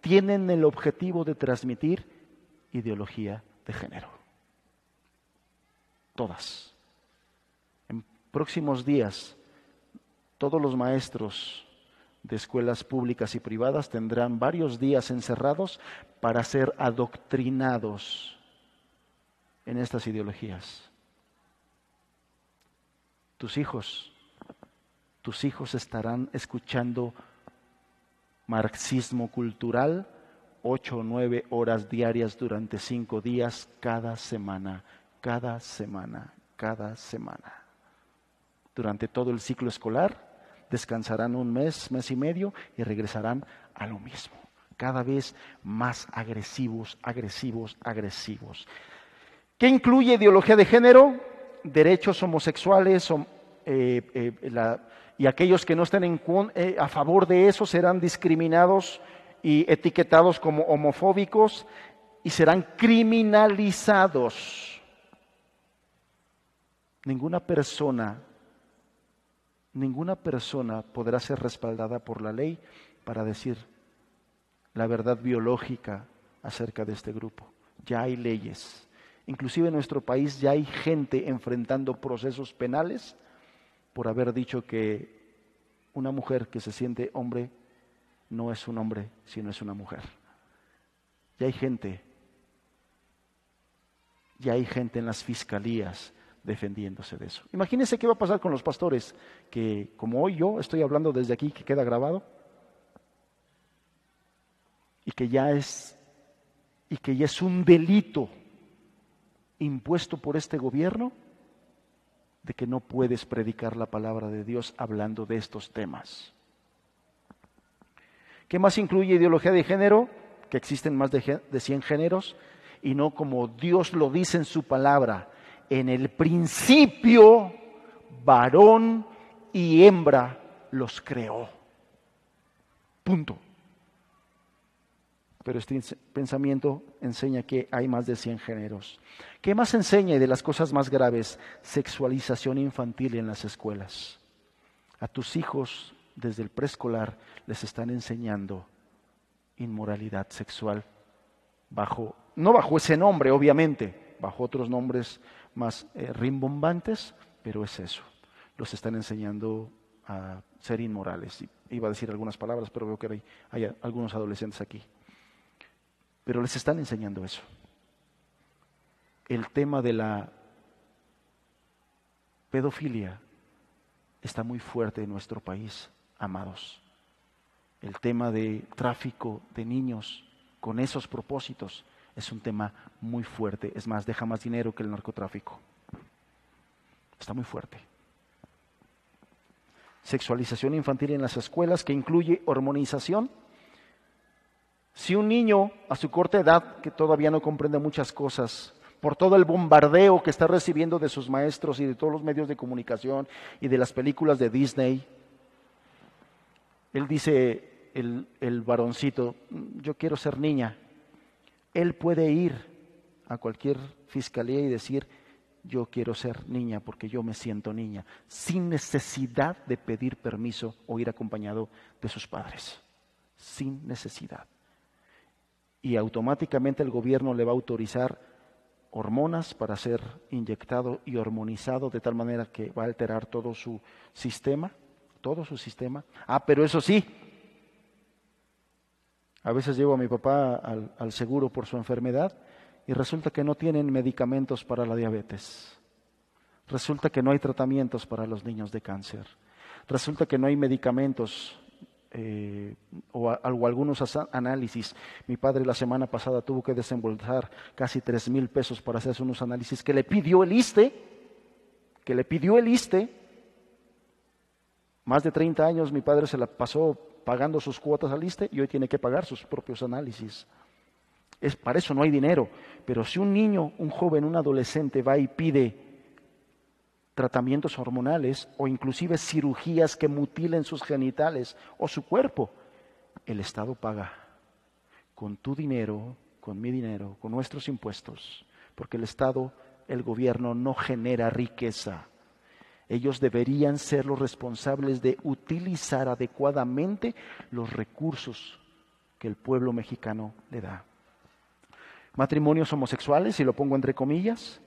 tienen el objetivo de transmitir ideología de género. Todas. En próximos días, todos los maestros de escuelas públicas y privadas tendrán varios días encerrados para ser adoctrinados en estas ideologías. Tus hijos, tus hijos estarán escuchando marxismo cultural ocho o nueve horas diarias durante cinco días cada semana, cada semana, cada semana. Durante todo el ciclo escolar descansarán un mes, mes y medio y regresarán a lo mismo. Cada vez más agresivos, agresivos, agresivos. ¿Qué incluye ideología de género? Derechos homosexuales eh, eh, y aquellos que no estén eh, a favor de eso serán discriminados y etiquetados como homofóbicos y serán criminalizados. Ninguna persona ninguna persona podrá ser respaldada por la ley para decir la verdad biológica acerca de este grupo. Ya hay leyes. Inclusive en nuestro país ya hay gente enfrentando procesos penales por haber dicho que una mujer que se siente hombre no es un hombre, sino es una mujer. Ya hay gente, ya hay gente en las fiscalías defendiéndose de eso. Imagínense qué va a pasar con los pastores, que como hoy yo estoy hablando desde aquí, que queda grabado, y que ya es, y que ya es un delito impuesto por este gobierno de que no puedes predicar la palabra de Dios hablando de estos temas. ¿Qué más incluye ideología de género? Que existen más de, de 100 géneros y no como Dios lo dice en su palabra, en el principio varón y hembra los creó. Punto. Pero este pensamiento enseña que hay más de 100 géneros. ¿Qué más enseña de las cosas más graves? Sexualización infantil en las escuelas. A tus hijos desde el preescolar les están enseñando inmoralidad sexual bajo no bajo ese nombre obviamente, bajo otros nombres más eh, rimbombantes, pero es eso. Los están enseñando a ser inmorales. Iba a decir algunas palabras, pero veo que hay, hay algunos adolescentes aquí. Pero les están enseñando eso. El tema de la pedofilia está muy fuerte en nuestro país, amados. El tema de tráfico de niños con esos propósitos es un tema muy fuerte. Es más, deja más dinero que el narcotráfico. Está muy fuerte. Sexualización infantil en las escuelas que incluye hormonización. Si un niño a su corta edad, que todavía no comprende muchas cosas, por todo el bombardeo que está recibiendo de sus maestros y de todos los medios de comunicación y de las películas de Disney, él dice, el, el varoncito, yo quiero ser niña, él puede ir a cualquier fiscalía y decir, yo quiero ser niña porque yo me siento niña, sin necesidad de pedir permiso o ir acompañado de sus padres, sin necesidad. Y automáticamente el gobierno le va a autorizar hormonas para ser inyectado y hormonizado de tal manera que va a alterar todo su sistema, todo su sistema. Ah, pero eso sí, a veces llevo a mi papá al, seguro por su enfermedad y resulta que no tienen medicamentos para la diabetes. Resulta que no hay tratamientos para los niños de cáncer. Resulta que no hay medicamentos eh, o, algunos análisis. Mi padre la semana pasada tuvo que desembolsar casi tres mil pesos para hacerse unos análisis que le pidió el ISTE, que le pidió el ISTE. Más de 30 años mi padre se la pasó pagando sus cuotas al ISTE y hoy tiene que pagar sus propios análisis. Es, para eso no hay dinero. Pero si un niño, un joven, un adolescente va y pide tratamientos hormonales o inclusive cirugías que mutilen sus genitales o su cuerpo, el Estado paga con tu dinero con mi dinero, con nuestros impuestos, porque el Estado, el gobierno no genera riqueza. Ellos deberían ser los responsables de utilizar adecuadamente los recursos que el pueblo mexicano le da. Matrimonios homosexuales, y lo pongo entre comillas,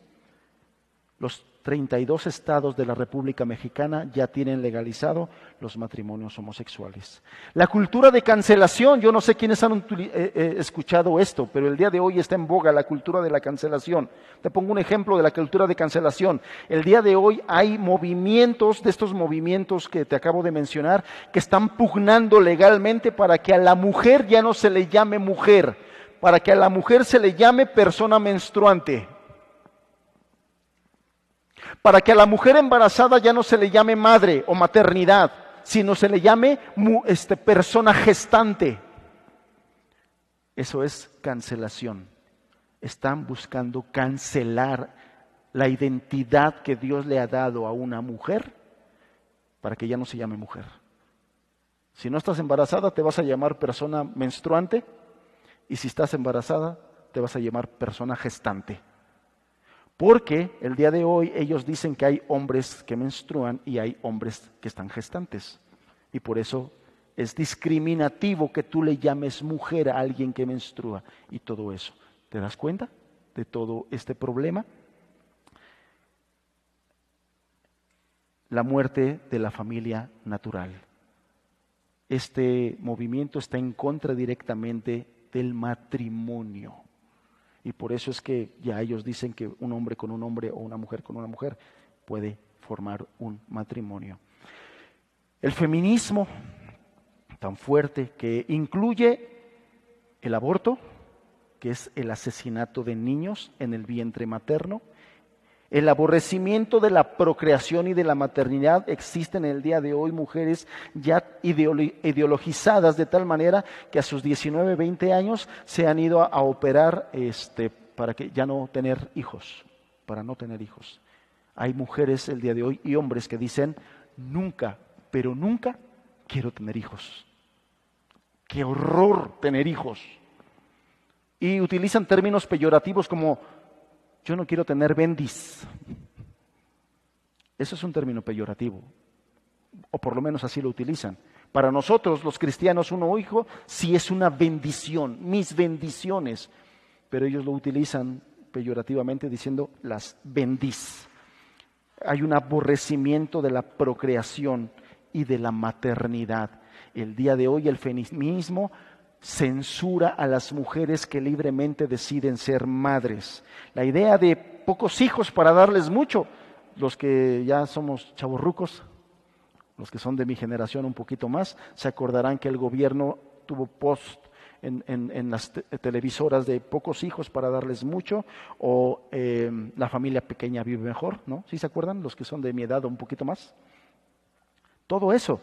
los 32 estados de la República Mexicana ya tienen legalizado los matrimonios homosexuales. La cultura de cancelación, yo no sé quiénes han eh, eh, escuchado esto, pero el día de hoy está en boga la cultura de la cancelación. Te pongo un ejemplo de la cultura de cancelación. El día de hoy hay movimientos, de estos movimientos que te acabo de mencionar, que están pugnando legalmente para que a la mujer ya no se le llame mujer, para que a la mujer se le llame persona menstruante para que a la mujer embarazada ya no se le llame madre o maternidad, sino se le llame este, persona gestante. Eso es cancelación. Están buscando cancelar la identidad que Dios le ha dado a una mujer para que ya no se llame mujer. Si no estás embarazada, te vas a llamar persona menstruante y si estás embarazada, te vas a llamar persona gestante. Porque el día de hoy ellos dicen que hay hombres que menstruan y hay hombres que están gestantes. Y por eso es discriminativo que tú le llames mujer a alguien que menstrua y todo eso. ¿Te das cuenta de todo este problema? La muerte de la familia natural. Este movimiento está en contra directamente del matrimonio. Y por eso es que ya ellos dicen que un hombre con un hombre o una mujer con una mujer puede formar un matrimonio. El feminismo tan fuerte que incluye el aborto, que es el asesinato de niños en el vientre materno, el aborrecimiento de la procreación y de la maternidad. Existen en el día de hoy mujeres ya ideologizadas de tal manera que a sus 19, 20 años se han ido a, operar este, para que ya no tener hijos, para no tener hijos. Hay mujeres el día de hoy y hombres que dicen, nunca, pero nunca quiero tener hijos. Qué horror tener hijos. Y utilizan términos peyorativos como yo no quiero tener bendis. Eso es un término peyorativo, o por lo menos así lo utilizan. Para nosotros, los cristianos, uno hijo sí es una bendición, mis bendiciones, pero ellos lo utilizan peyorativamente diciendo las bendis. Hay un aborrecimiento de la procreación y de la maternidad. El día de hoy el feminismo censura a las mujeres que libremente deciden ser madres. La idea de pocos hijos para darles mucho, los que ya somos chavorrucos, los que son de mi generación un poquito más, se acordarán que el gobierno tuvo post en, las televisoras de pocos hijos para darles mucho, o em, la familia pequeña vive mejor, ¿no? ¿Sí se acuerdan? Los que son de mi edad o un poquito más. Todo eso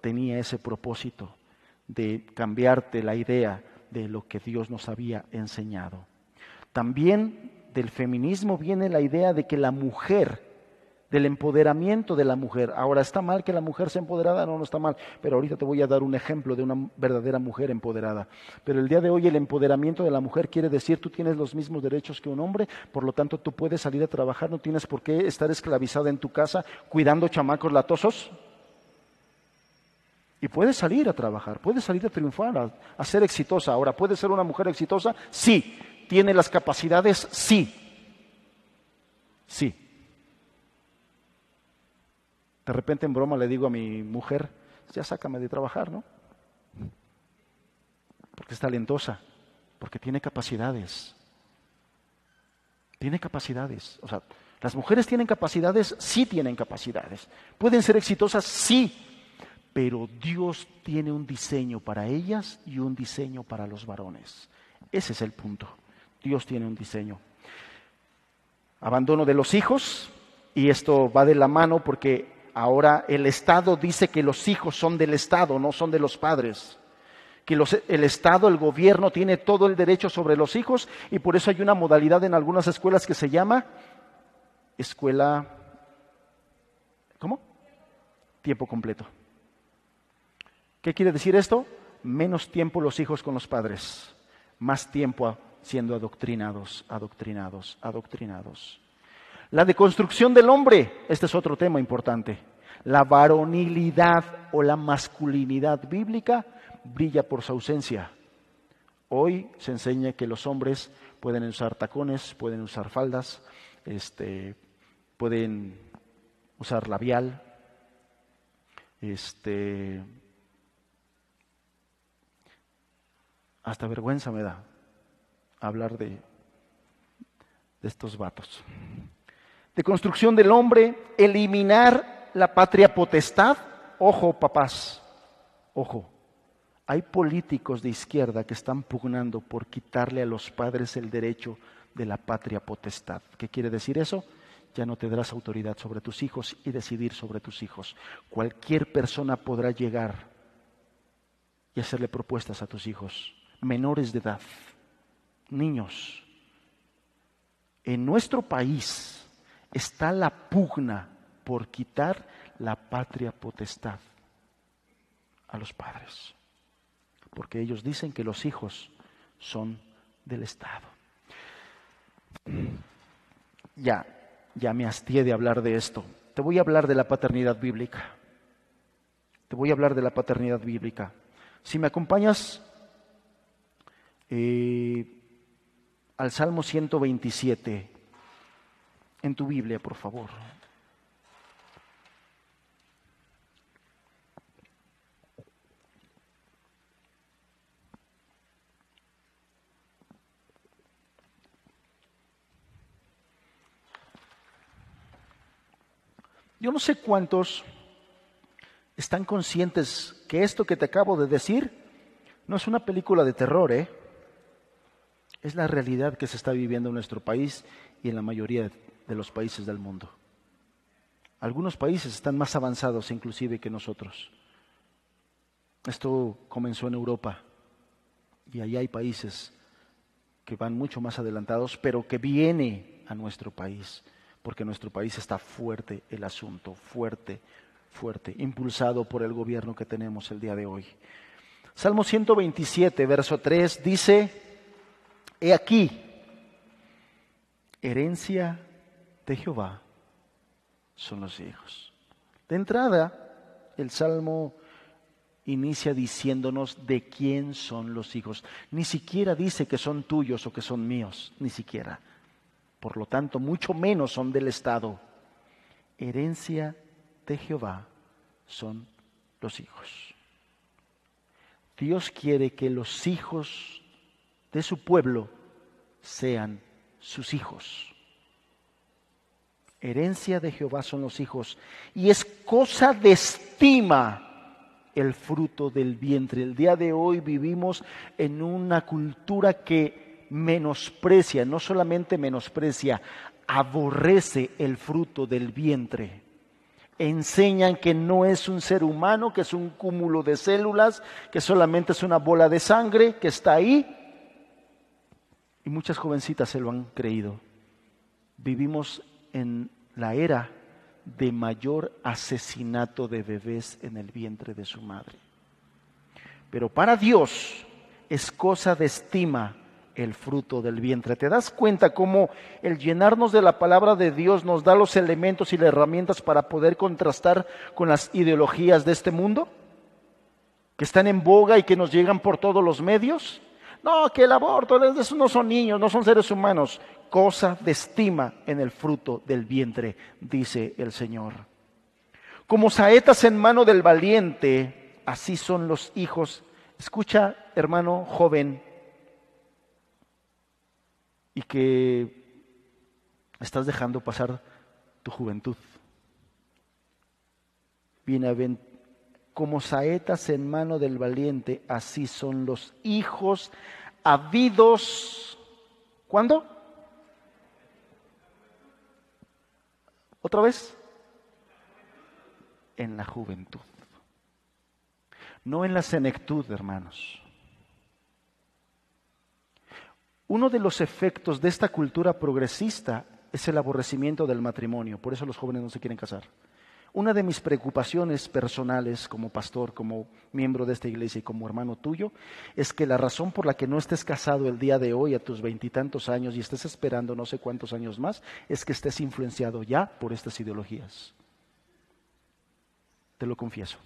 tenía ese propósito de cambiarte la idea de lo que Dios nos había enseñado. También del feminismo viene la idea de que la mujer, del empoderamiento de la mujer. Ahora, ¿está mal que la mujer sea empoderada? No, no está mal, pero ahorita te voy a dar un ejemplo de una verdadera mujer empoderada. Pero el día de hoy el empoderamiento de la mujer quiere decir tú tienes los mismos derechos que un hombre, por lo tanto tú puedes salir a trabajar, no tienes por qué estar esclavizada en tu casa cuidando chamacos latosos. Y puede salir a trabajar, puede salir a triunfar, a, ser exitosa. Ahora, ¿puede ser una mujer exitosa? Sí. ¿Tiene las capacidades? Sí. Sí. De repente en broma le digo a mi mujer, ya sácame de trabajar, ¿no? Porque es talentosa, porque tiene capacidades. Tiene capacidades. O sea, las mujeres tienen capacidades, sí tienen capacidades. ¿Pueden ser exitosas? Sí pero Dios tiene un diseño para ellas y un diseño para los varones. Ese es el punto. Dios tiene un diseño. Abandono de los hijos, y esto va de la mano porque ahora el Estado dice que los hijos son del Estado, no son de los padres. Que el Estado, el gobierno tiene todo el derecho sobre los hijos y por eso hay una modalidad en algunas escuelas que se llama escuela, ¿cómo? Tiempo completo. ¿Qué quiere decir esto? Menos tiempo los hijos con los padres, más tiempo siendo adoctrinados, adoctrinados, adoctrinados. La deconstrucción del hombre, este es otro tema importante. La varonilidad o la masculinidad bíblica brilla por su ausencia. Hoy se enseña que los hombres pueden usar tacones, pueden usar faldas, este, pueden usar labial, este, hasta vergüenza me da hablar de, estos vatos. De construcción del hombre, eliminar la patria potestad. Ojo, papás, ojo. Hay políticos de izquierda que están pugnando por quitarle a los padres el derecho de la patria potestad. ¿Qué quiere decir eso? Ya no tendrás autoridad sobre tus hijos y decidir sobre tus hijos. Cualquier persona podrá llegar y hacerle propuestas a tus hijos, menores de edad, niños. En nuestro país está la pugna por quitar la patria potestad a los padres porque ellos dicen que los hijos son del Estado. Ya, ya me hastié de hablar de esto. Te voy a hablar de la paternidad bíblica. Te voy a hablar de la paternidad bíblica. Si me acompañas eh, al Salmo 127 en tu Biblia, por favor. Yo no sé cuántos están conscientes que esto que te acabo de decir no es una película de terror, ¿eh? Es la realidad que se está viviendo en nuestro país y en la mayoría de los países del mundo. Algunos países están más avanzados inclusive que nosotros. Esto comenzó en Europa y allá hay países que van mucho más adelantados, pero que viene a nuestro país porque nuestro país está fuerte el asunto, fuerte, fuerte, impulsado por el gobierno que tenemos el día de hoy. Salmo 127, verso 3 dice, he aquí, herencia de Jehová son los hijos. De entrada, el Salmo inicia diciéndonos de quién son los hijos. Ni siquiera dice que son tuyos o que son míos, ni siquiera. Por lo tanto, mucho menos son del Estado. Herencia de Jehová son los hijos. Dios quiere que los hijos de su pueblo sean sus hijos. Herencia de Jehová son los hijos. Y es cosa de estima el fruto del vientre. El día de hoy vivimos en una cultura que menosprecia, no solamente menosprecia, aborrece el fruto del vientre. Enseñan que no es un ser humano, que es un cúmulo de células, que solamente es una bola de sangre que está ahí. Y muchas jovencitas se lo han creído. Vivimos en la era de mayor asesinato de bebés en el vientre de su madre. Pero para Dios es cosa de estima el fruto del vientre. ¿Te das cuenta cómo el llenarnos de la palabra de Dios nos da los elementos y las herramientas para poder contrastar con las ideologías de este mundo? Que están en boga y que nos llegan por todos los medios. No, que el aborto, esos no son niños, no son seres humanos. Cosa de estima en el fruto del vientre, dice el Señor. Como saetas en mano del valiente, así son los hijos. Escucha, hermano joven, y que estás dejando pasar tu juventud. Viene como saetas en mano del valiente, así son los hijos habidos. ¿Cuándo? ¿Otra vez? En la juventud. No en la senectud, hermanos. Uno de los efectos de esta cultura progresista es el aborrecimiento del matrimonio. Por eso los jóvenes no se quieren casar. Una de mis preocupaciones personales como pastor, como miembro de esta iglesia y como hermano tuyo, es que la razón por la que no estés casado el día de hoy a tus veintitantos años y estés esperando no sé cuántos años más, es que estés influenciado ya por estas ideologías. Te lo confieso.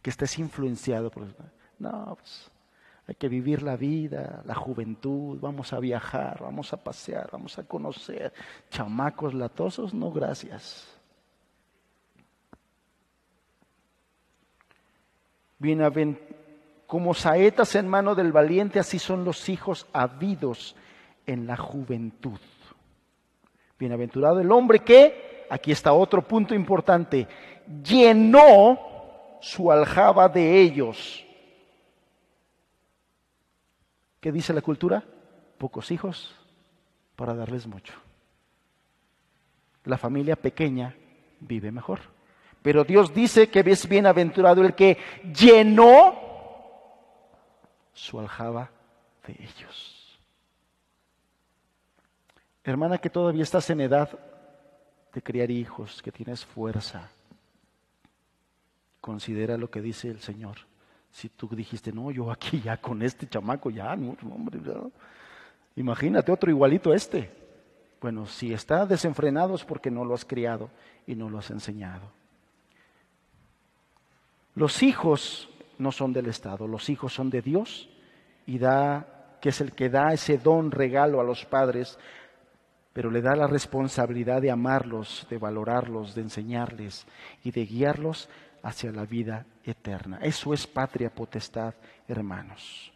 Que estés influenciado por... No, pues hay que vivir la vida, la juventud, vamos a viajar, vamos a pasear, vamos a conocer. Chamacos latosos, no gracias. Como saetas en mano del valiente, así son los hijos habidos en la juventud. Bienaventurado el hombre que, aquí está otro punto importante, llenó su aljaba de ellos. ¿Qué dice la cultura? Pocos hijos para darles mucho. La familia pequeña vive mejor. Pero Dios dice que es bienaventurado el que llenó su aljaba de ellos. Hermana que todavía estás en edad de criar hijos, que tienes fuerza, considera lo que dice el Señor. Si tú dijiste, no, yo aquí ya con este chamaco ya, no, hombre, imagínate otro igualito este. Bueno, si está desenfrenado es porque no lo has criado y no lo has enseñado. Los hijos no son del Estado, los hijos son de Dios y da, que es el que da ese don, regalo a los padres, pero le da la responsabilidad de amarlos, de valorarlos, de enseñarles y de guiarlos hacia la vida eterna. Eso es patria potestad, hermanos.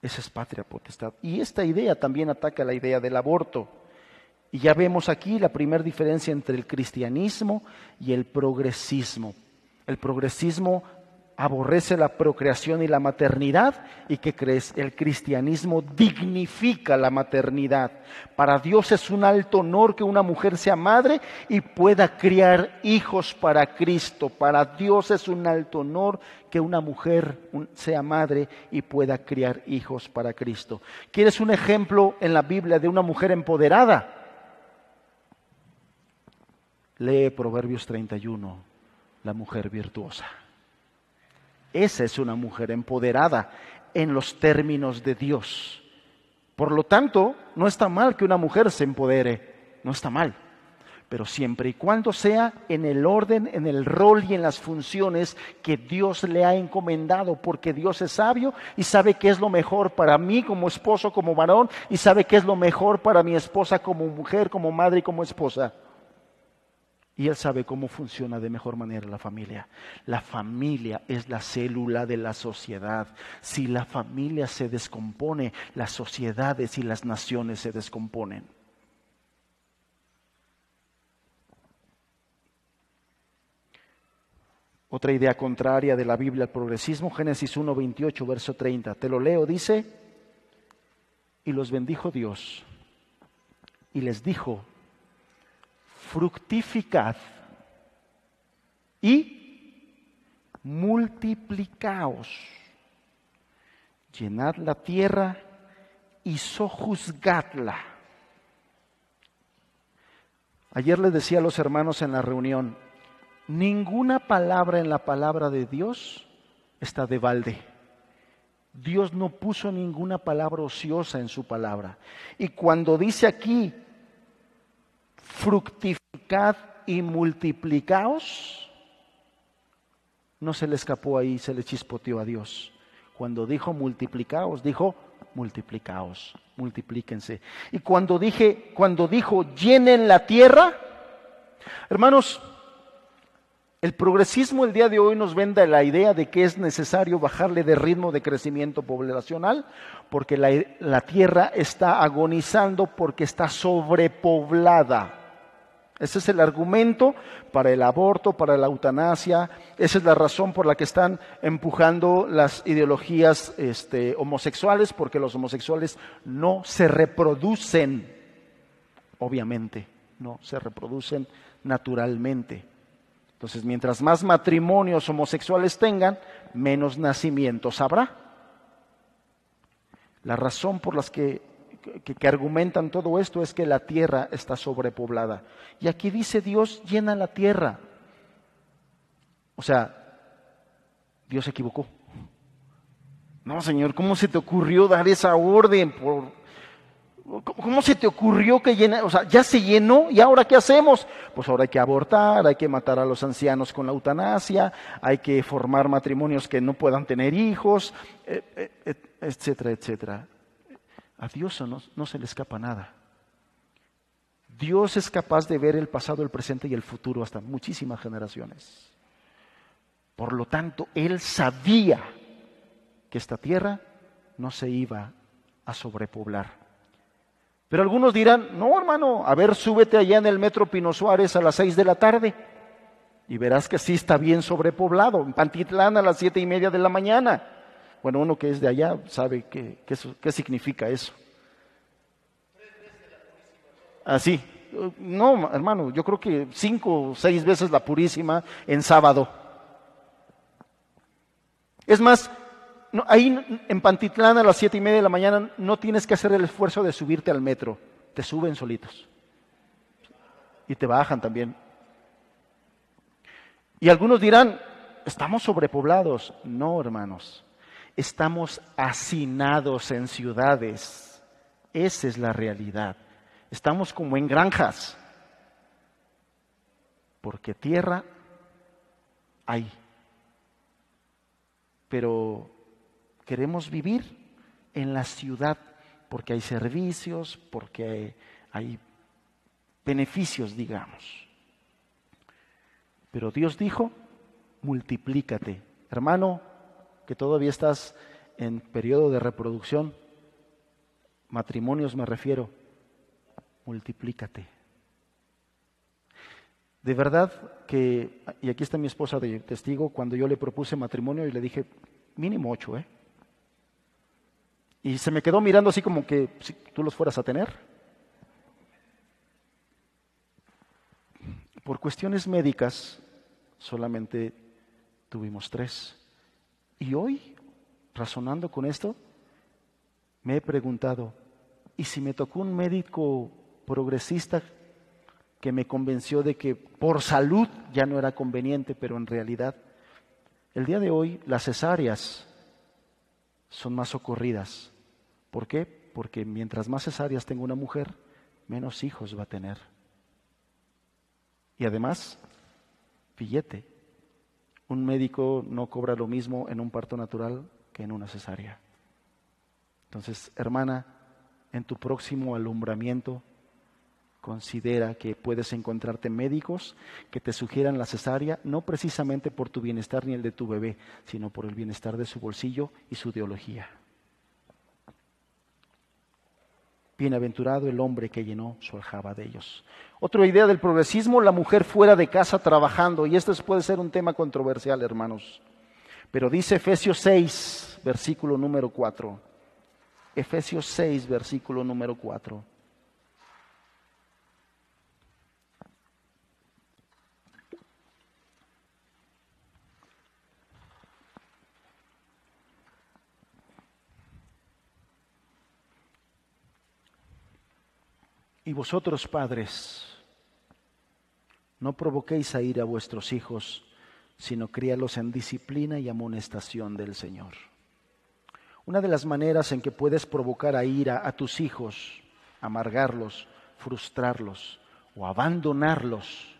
Esa es patria potestad. Y esta idea también ataca la idea del aborto. Y ya vemos aquí la primera diferencia entre el cristianismo y el progresismo. El progresismo aborrece la procreación y la maternidad y que crees, el cristianismo dignifica la maternidad. Para Dios es un alto honor que una mujer sea madre y pueda criar hijos para Cristo. Para Dios es un alto honor que una mujer sea madre y pueda criar hijos para Cristo. ¿Quieres un ejemplo en la Biblia de una mujer empoderada? Lee Proverbios 31, la mujer virtuosa. Esa es una mujer empoderada en los términos de Dios. Por lo tanto, no está mal que una mujer se empodere, no está mal, pero siempre y cuando sea en el orden, en el rol y en las funciones que Dios le ha encomendado, porque Dios es sabio y sabe qué es lo mejor para mí como esposo, como varón, y sabe qué es lo mejor para mi esposa como mujer, como madre y como esposa. Y Él sabe cómo funciona de mejor manera la familia. La familia es la célula de la sociedad. Si la familia se descompone, las sociedades y las naciones se descomponen. Otra idea contraria de la Biblia al progresismo, Génesis 1, 28, verso 30. Te lo leo, dice, y los bendijo Dios y les dijo, fructificad y multiplicaos, llenad la tierra y sojuzgadla. Ayer les decía a los hermanos en la reunión, ninguna palabra en la palabra de Dios está de balde. Dios no puso ninguna palabra ociosa en su palabra. Y cuando dice aquí, fructificad y multiplicaos, no se le escapó ahí, se le chispoteó a Dios. Cuando dijo multiplicaos, dijo multiplicaos, multiplíquense. Y cuando dije, cuando dijo llenen la tierra, hermanos, el progresismo el día de hoy nos venda la idea de que es necesario bajarle de ritmo de crecimiento poblacional porque la, la tierra está agonizando porque está sobrepoblada. Ese es el argumento para el aborto, para la eutanasia. Esa es la razón por la que están empujando las ideologías este, homosexuales, porque los homosexuales no se reproducen, obviamente, no se reproducen naturalmente. Entonces, mientras más matrimonios homosexuales tengan, menos nacimientos habrá. La razón por, las que, que, argumentan todo esto es que la tierra está sobrepoblada. Y aquí dice Dios llena la tierra. O sea, Dios se equivocó. No, Señor, ¿cómo se te ocurrió dar esa orden? Por... ¿Cómo se te ocurrió que llena? O sea, ya se llenó y ahora qué hacemos? Pues ahora hay que abortar, hay que matar a los ancianos con la eutanasia, hay que formar matrimonios que no puedan tener hijos, eh, eh, etcétera, etcétera. A Dios no, no se le escapa nada. Dios es capaz de ver el pasado, el presente y el futuro hasta muchísimas generaciones. Por lo tanto, Él sabía que esta tierra no se iba a sobrepoblar. Pero algunos dirán, no hermano, a ver, súbete allá en el metro Pino Suárez a las seis de la tarde y verás que sí está bien sobrepoblado, en Pantitlán a las siete y media de la mañana. Bueno, uno que es de allá sabe qué, qué, significa eso. Así. No, hermano, yo creo que cinco o seis veces la purísima en sábado. Es más, ahí en Pantitlán a las siete y media de la mañana no tienes que hacer el esfuerzo de subirte al metro, te suben solitos. Y te bajan también. Y algunos dirán, estamos sobrepoblados. No, hermanos, estamos hacinados en ciudades. Esa es la realidad. Estamos como en granjas. Porque tierra hay. Pero queremos vivir en la ciudad porque hay servicios, porque hay beneficios, digamos. Pero Dios dijo, multiplícate. Hermano, que todavía estás en periodo de reproducción, matrimonios me refiero, multiplícate. De verdad que, y aquí está mi esposa de testigo, cuando yo le propuse matrimonio y le dije, mínimo ocho, ¿eh? Y se me quedó mirando así como que si tú los fueras a tener. Por cuestiones médicas solamente tuvimos tres. Y hoy, razonando con esto, me he preguntado, ¿y si me tocó un médico progresista que me convenció de que por salud ya no era conveniente, pero en realidad, el día de hoy las cesáreas son más ocurridas. ¿Por qué? Porque mientras más cesáreas tenga una mujer, menos hijos va a tener. Y además, billete. Un médico no cobra lo mismo en un parto natural que en una cesárea. Entonces, hermana, en tu próximo alumbramiento, considera que puedes encontrarte médicos que te sugieran la cesárea, no precisamente por tu bienestar ni el de tu bebé, sino por el bienestar de su bolsillo y su ideología. Bienaventurado el hombre que llenó su aljaba de ellos. Otra idea del progresismo, la mujer fuera de casa trabajando. Y esto puede ser un tema controversial, hermanos. Pero dice Efesios 6, versículo número 4. Efesios 6, versículo número 4. Y vosotros, padres, no provoquéis a ir a vuestros hijos, sino críalos en disciplina y amonestación del Señor. Una de las maneras en que puedes provocar a ira a tus hijos, amargarlos, frustrarlos o abandonarlos,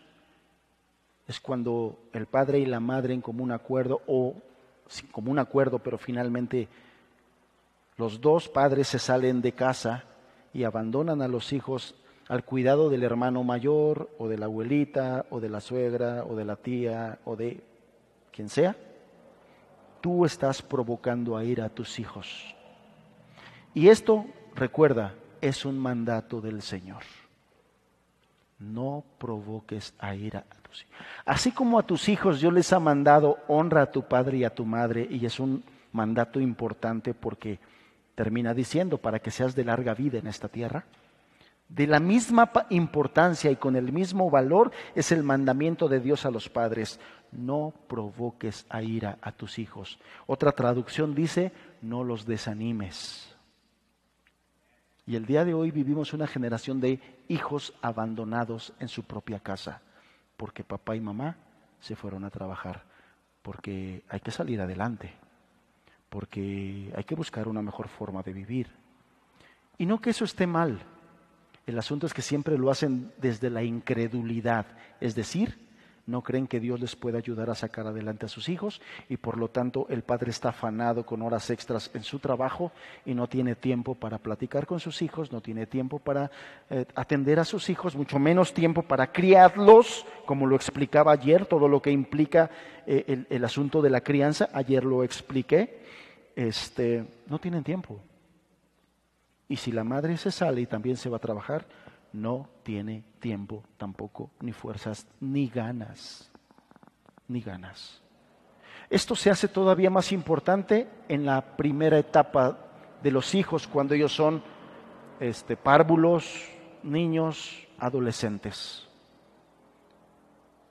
es cuando el padre y la madre en común acuerdo o sin común acuerdo, pero finalmente los dos padres se salen de casa y abandonan a los hijos al cuidado del hermano mayor o de la abuelita o de la suegra o de la tía o de quien sea, tú estás provocando a ir a tus hijos. Y esto, recuerda, es un mandato del Señor. No provoques a ir a tus hijos. Así como a tus hijos yo les ha mandado honra a tu padre y a tu madre, y es un mandato importante porque termina diciendo, para que seas de larga vida en esta tierra. De la misma importancia y con el mismo valor es el mandamiento de Dios a los padres. No provoques a ira a tus hijos. Otra traducción dice, no los desanimes. Y el día de hoy vivimos una generación de hijos abandonados en su propia casa, porque papá y mamá se fueron a trabajar, porque hay que salir adelante, porque hay que buscar una mejor forma de vivir. Y no que eso esté mal, el asunto es que siempre lo hacen desde la incredulidad, es decir, no creen que Dios les pueda ayudar a sacar adelante a sus hijos y por lo tanto el padre está afanado con horas extras en su trabajo y no tiene tiempo para platicar con sus hijos, no tiene tiempo para eh, atender a sus hijos, mucho menos tiempo para criarlos, como lo explicaba ayer, todo lo que implica eh, el, el, asunto de la crianza, ayer lo expliqué, este, no tienen tiempo. Y si la madre se sale y también se va a trabajar, no tiene tiempo tampoco, ni fuerzas, ni ganas, ni ganas. Esto se hace todavía más importante en la primera etapa de los hijos, cuando ellos son este, párvulos, niños, adolescentes.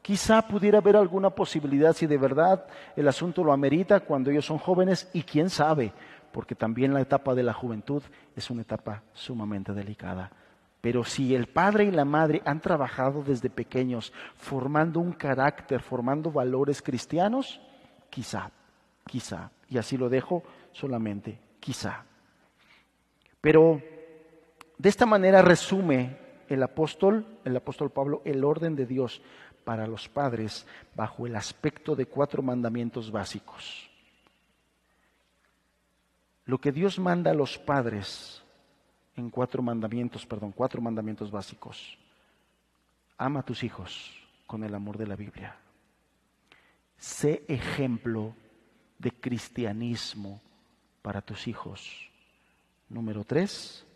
Quizá pudiera haber alguna posibilidad si de verdad el asunto lo amerita cuando ellos son jóvenes y quién sabe, porque también la etapa de la juventud es una etapa sumamente delicada. Pero si el padre y la madre han trabajado desde pequeños formando un carácter, formando valores cristianos, quizá, quizá, y así lo dejo solamente, quizá. Pero de esta manera resume el apóstol, el apóstol Pablo, el orden de Dios para los padres bajo el aspecto de cuatro mandamientos básicos. Lo que Dios manda a los padres en cuatro mandamientos, perdón, cuatro mandamientos básicos. Ama a tus hijos con el amor de la Biblia. Sé ejemplo de cristianismo para tus hijos. Número tres,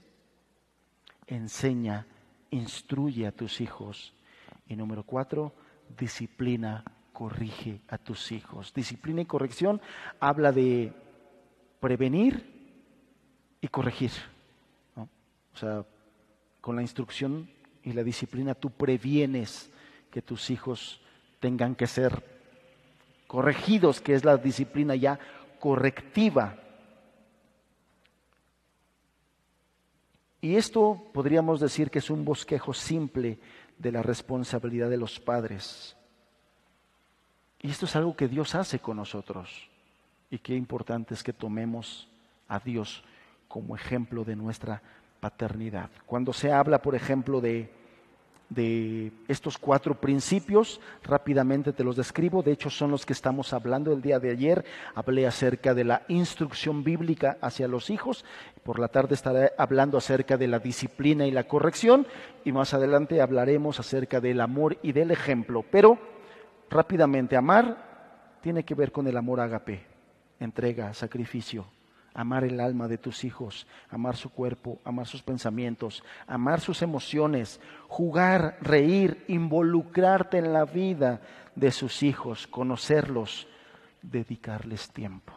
enseña, instruye a tus hijos. Y número cuatro, disciplina, corrige a tus hijos. Disciplina y corrección habla de prevenir y corregir. O sea, con la instrucción y la disciplina tú previenes que tus hijos tengan que ser corregidos, que es la disciplina ya correctiva. Y esto podríamos decir que es un bosquejo simple de la responsabilidad de los padres. Y esto es algo que Dios hace con nosotros. Y qué importante es que tomemos a Dios como ejemplo de nuestra paternidad. Cuando se habla, por ejemplo, de, de estos cuatro principios, rápidamente te los describo, de hecho son los que estamos hablando el día de ayer, hablé acerca de la instrucción bíblica hacia los hijos, por la tarde estaré hablando acerca de la disciplina y la corrección, y más adelante hablaremos acerca del amor y del ejemplo, pero rápidamente, amar tiene que ver con el amor agape, entrega, sacrificio, amar el alma de tus hijos, amar su cuerpo, amar sus pensamientos, amar sus emociones, jugar, reír, involucrarte en la vida de sus hijos, conocerlos, dedicarles tiempo.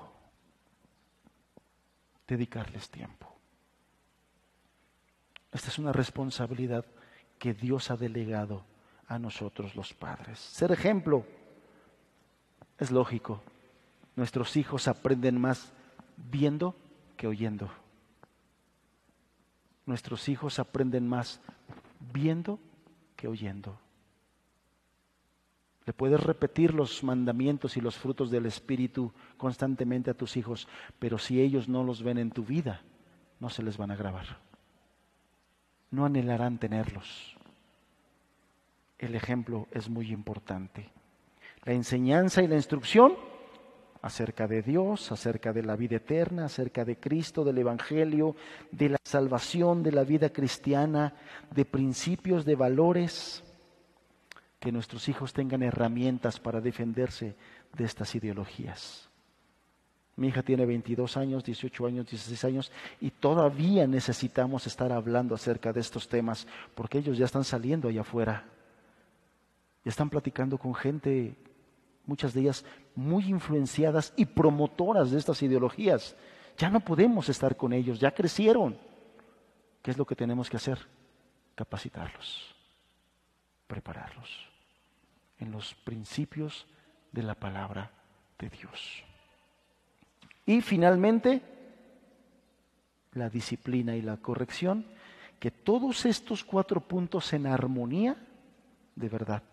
Dedicarles tiempo. Esta es una responsabilidad que Dios ha delegado a nosotros los padres. Ser ejemplo es lógico. Nuestros hijos aprenden más viendo que oyendo. Nuestros hijos aprenden más viendo que oyendo. Le puedes repetir los mandamientos y los frutos del Espíritu constantemente a tus hijos, pero si ellos no los ven en tu vida, no se les van a grabar. No anhelarán tenerlos. El ejemplo es muy importante. La enseñanza y la instrucción acerca de Dios, acerca de la vida eterna, acerca de Cristo, del Evangelio, de la salvación, de la vida cristiana, de principios, de valores, que nuestros hijos tengan herramientas para defenderse de estas ideologías. Mi hija tiene 22 años, 18 años, 16 años y todavía necesitamos estar hablando acerca de estos temas porque ellos ya están saliendo allá afuera. Ya están platicando con gente muchas de ellas muy influenciadas y promotoras de estas ideologías. Ya no podemos estar con ellos, ya crecieron. ¿Qué es lo que tenemos que hacer? Capacitarlos, prepararlos en los principios de la palabra de Dios. Y finalmente, la disciplina y la corrección, que todos estos cuatro puntos en armonía, de verdad,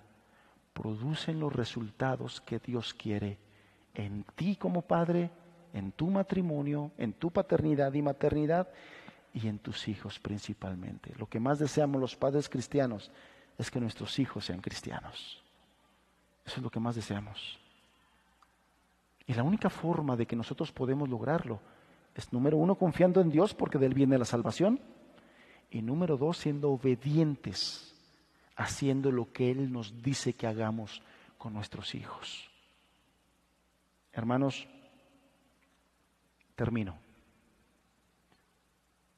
producen los resultados que Dios quiere en ti como padre, en tu matrimonio, en tu paternidad y maternidad y en tus hijos principalmente. Lo que más deseamos los padres cristianos es que nuestros hijos sean cristianos. Eso es lo que más deseamos. Y la única forma de que nosotros podemos lograrlo es, número uno, confiando en Dios porque de Él viene la salvación. Y número dos, siendo obedientes, haciendo lo que Él nos dice que hagamos con nuestros hijos. Hermanos, termino.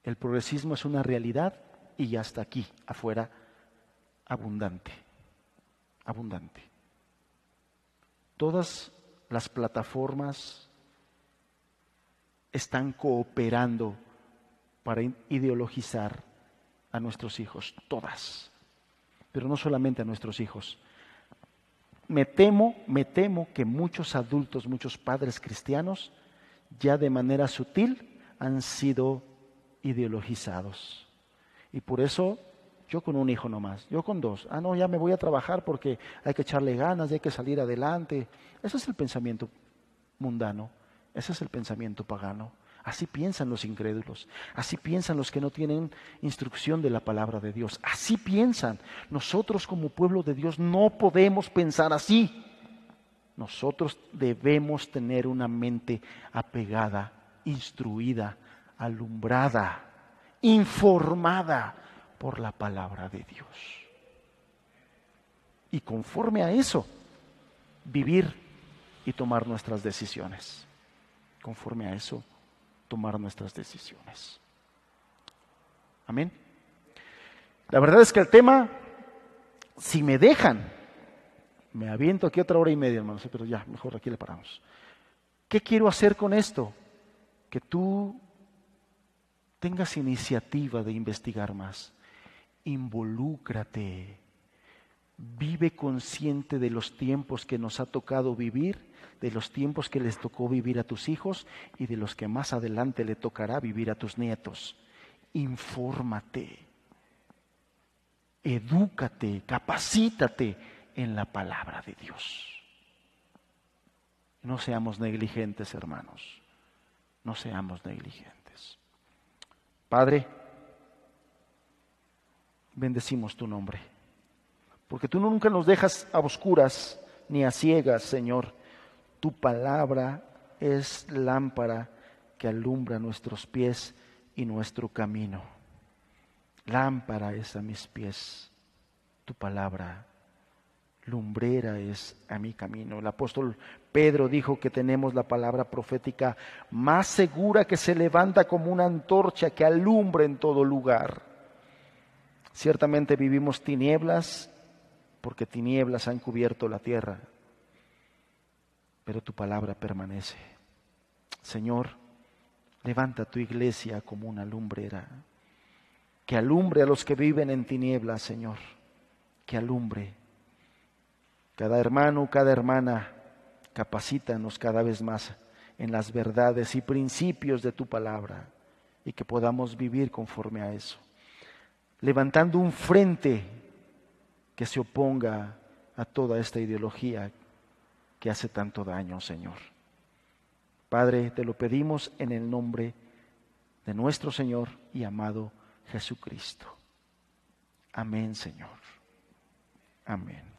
El progresismo es una realidad y hasta aquí, afuera, abundante, abundante. Todas las plataformas están cooperando para ideologizar a nuestros hijos, todas, pero no solamente a nuestros hijos. Me temo, me temo que muchos adultos, muchos padres cristianos, ya de manera sutil han sido ideologizados. Y por eso yo con un hijo nomás, yo con dos. Ah, no, ya me voy a trabajar porque hay que echarle ganas, hay que salir adelante. Ese es el pensamiento mundano, ese es el pensamiento pagano. Así piensan los incrédulos, así piensan los que no tienen instrucción de la palabra de Dios, así piensan. Nosotros como pueblo de Dios no podemos pensar así. Nosotros debemos tener una mente apegada, instruida, alumbrada, informada por la palabra de Dios. Y conforme a eso, vivir y tomar nuestras decisiones. Conforme a eso, tomar nuestras decisiones. Amén. La verdad es que el tema, si me dejan, me aviento aquí otra hora y media, hermanos, pero ya, mejor aquí le paramos. ¿Qué quiero hacer con esto? Que tú tengas iniciativa de investigar más. Involúcrate. Vive consciente de los tiempos que nos ha tocado vivir, de los tiempos que les tocó vivir a tus hijos y de los que más adelante le tocará vivir a tus nietos. Infórmate. Edúcate, capacítate en la palabra de Dios. No seamos negligentes, hermanos. No seamos negligentes. Padre, bendecimos tu nombre. Porque tú nunca nos dejas a oscuras ni a ciegas, Señor. Tu palabra es lámpara que alumbra nuestros pies y nuestro camino. Lámpara es a mis pies tu palabra lumbrera es a mi camino. El apóstol Pedro dijo que tenemos la palabra profética más segura que se levanta como una antorcha que alumbra en todo lugar. Ciertamente vivimos tinieblas porque tinieblas han cubierto la tierra, pero tu palabra permanece. Señor, levanta tu iglesia como una lumbrera, que alumbre a los que viven en tinieblas, Señor, que alumbre cada hermano, cada hermana, capacítanos cada vez más en las verdades y principios de tu palabra y que podamos vivir conforme a eso. Levantando un frente que se oponga a toda esta ideología que hace tanto daño, Señor. Padre, te lo pedimos en el nombre de nuestro Señor y amado Jesucristo. Amén, Señor. Amén.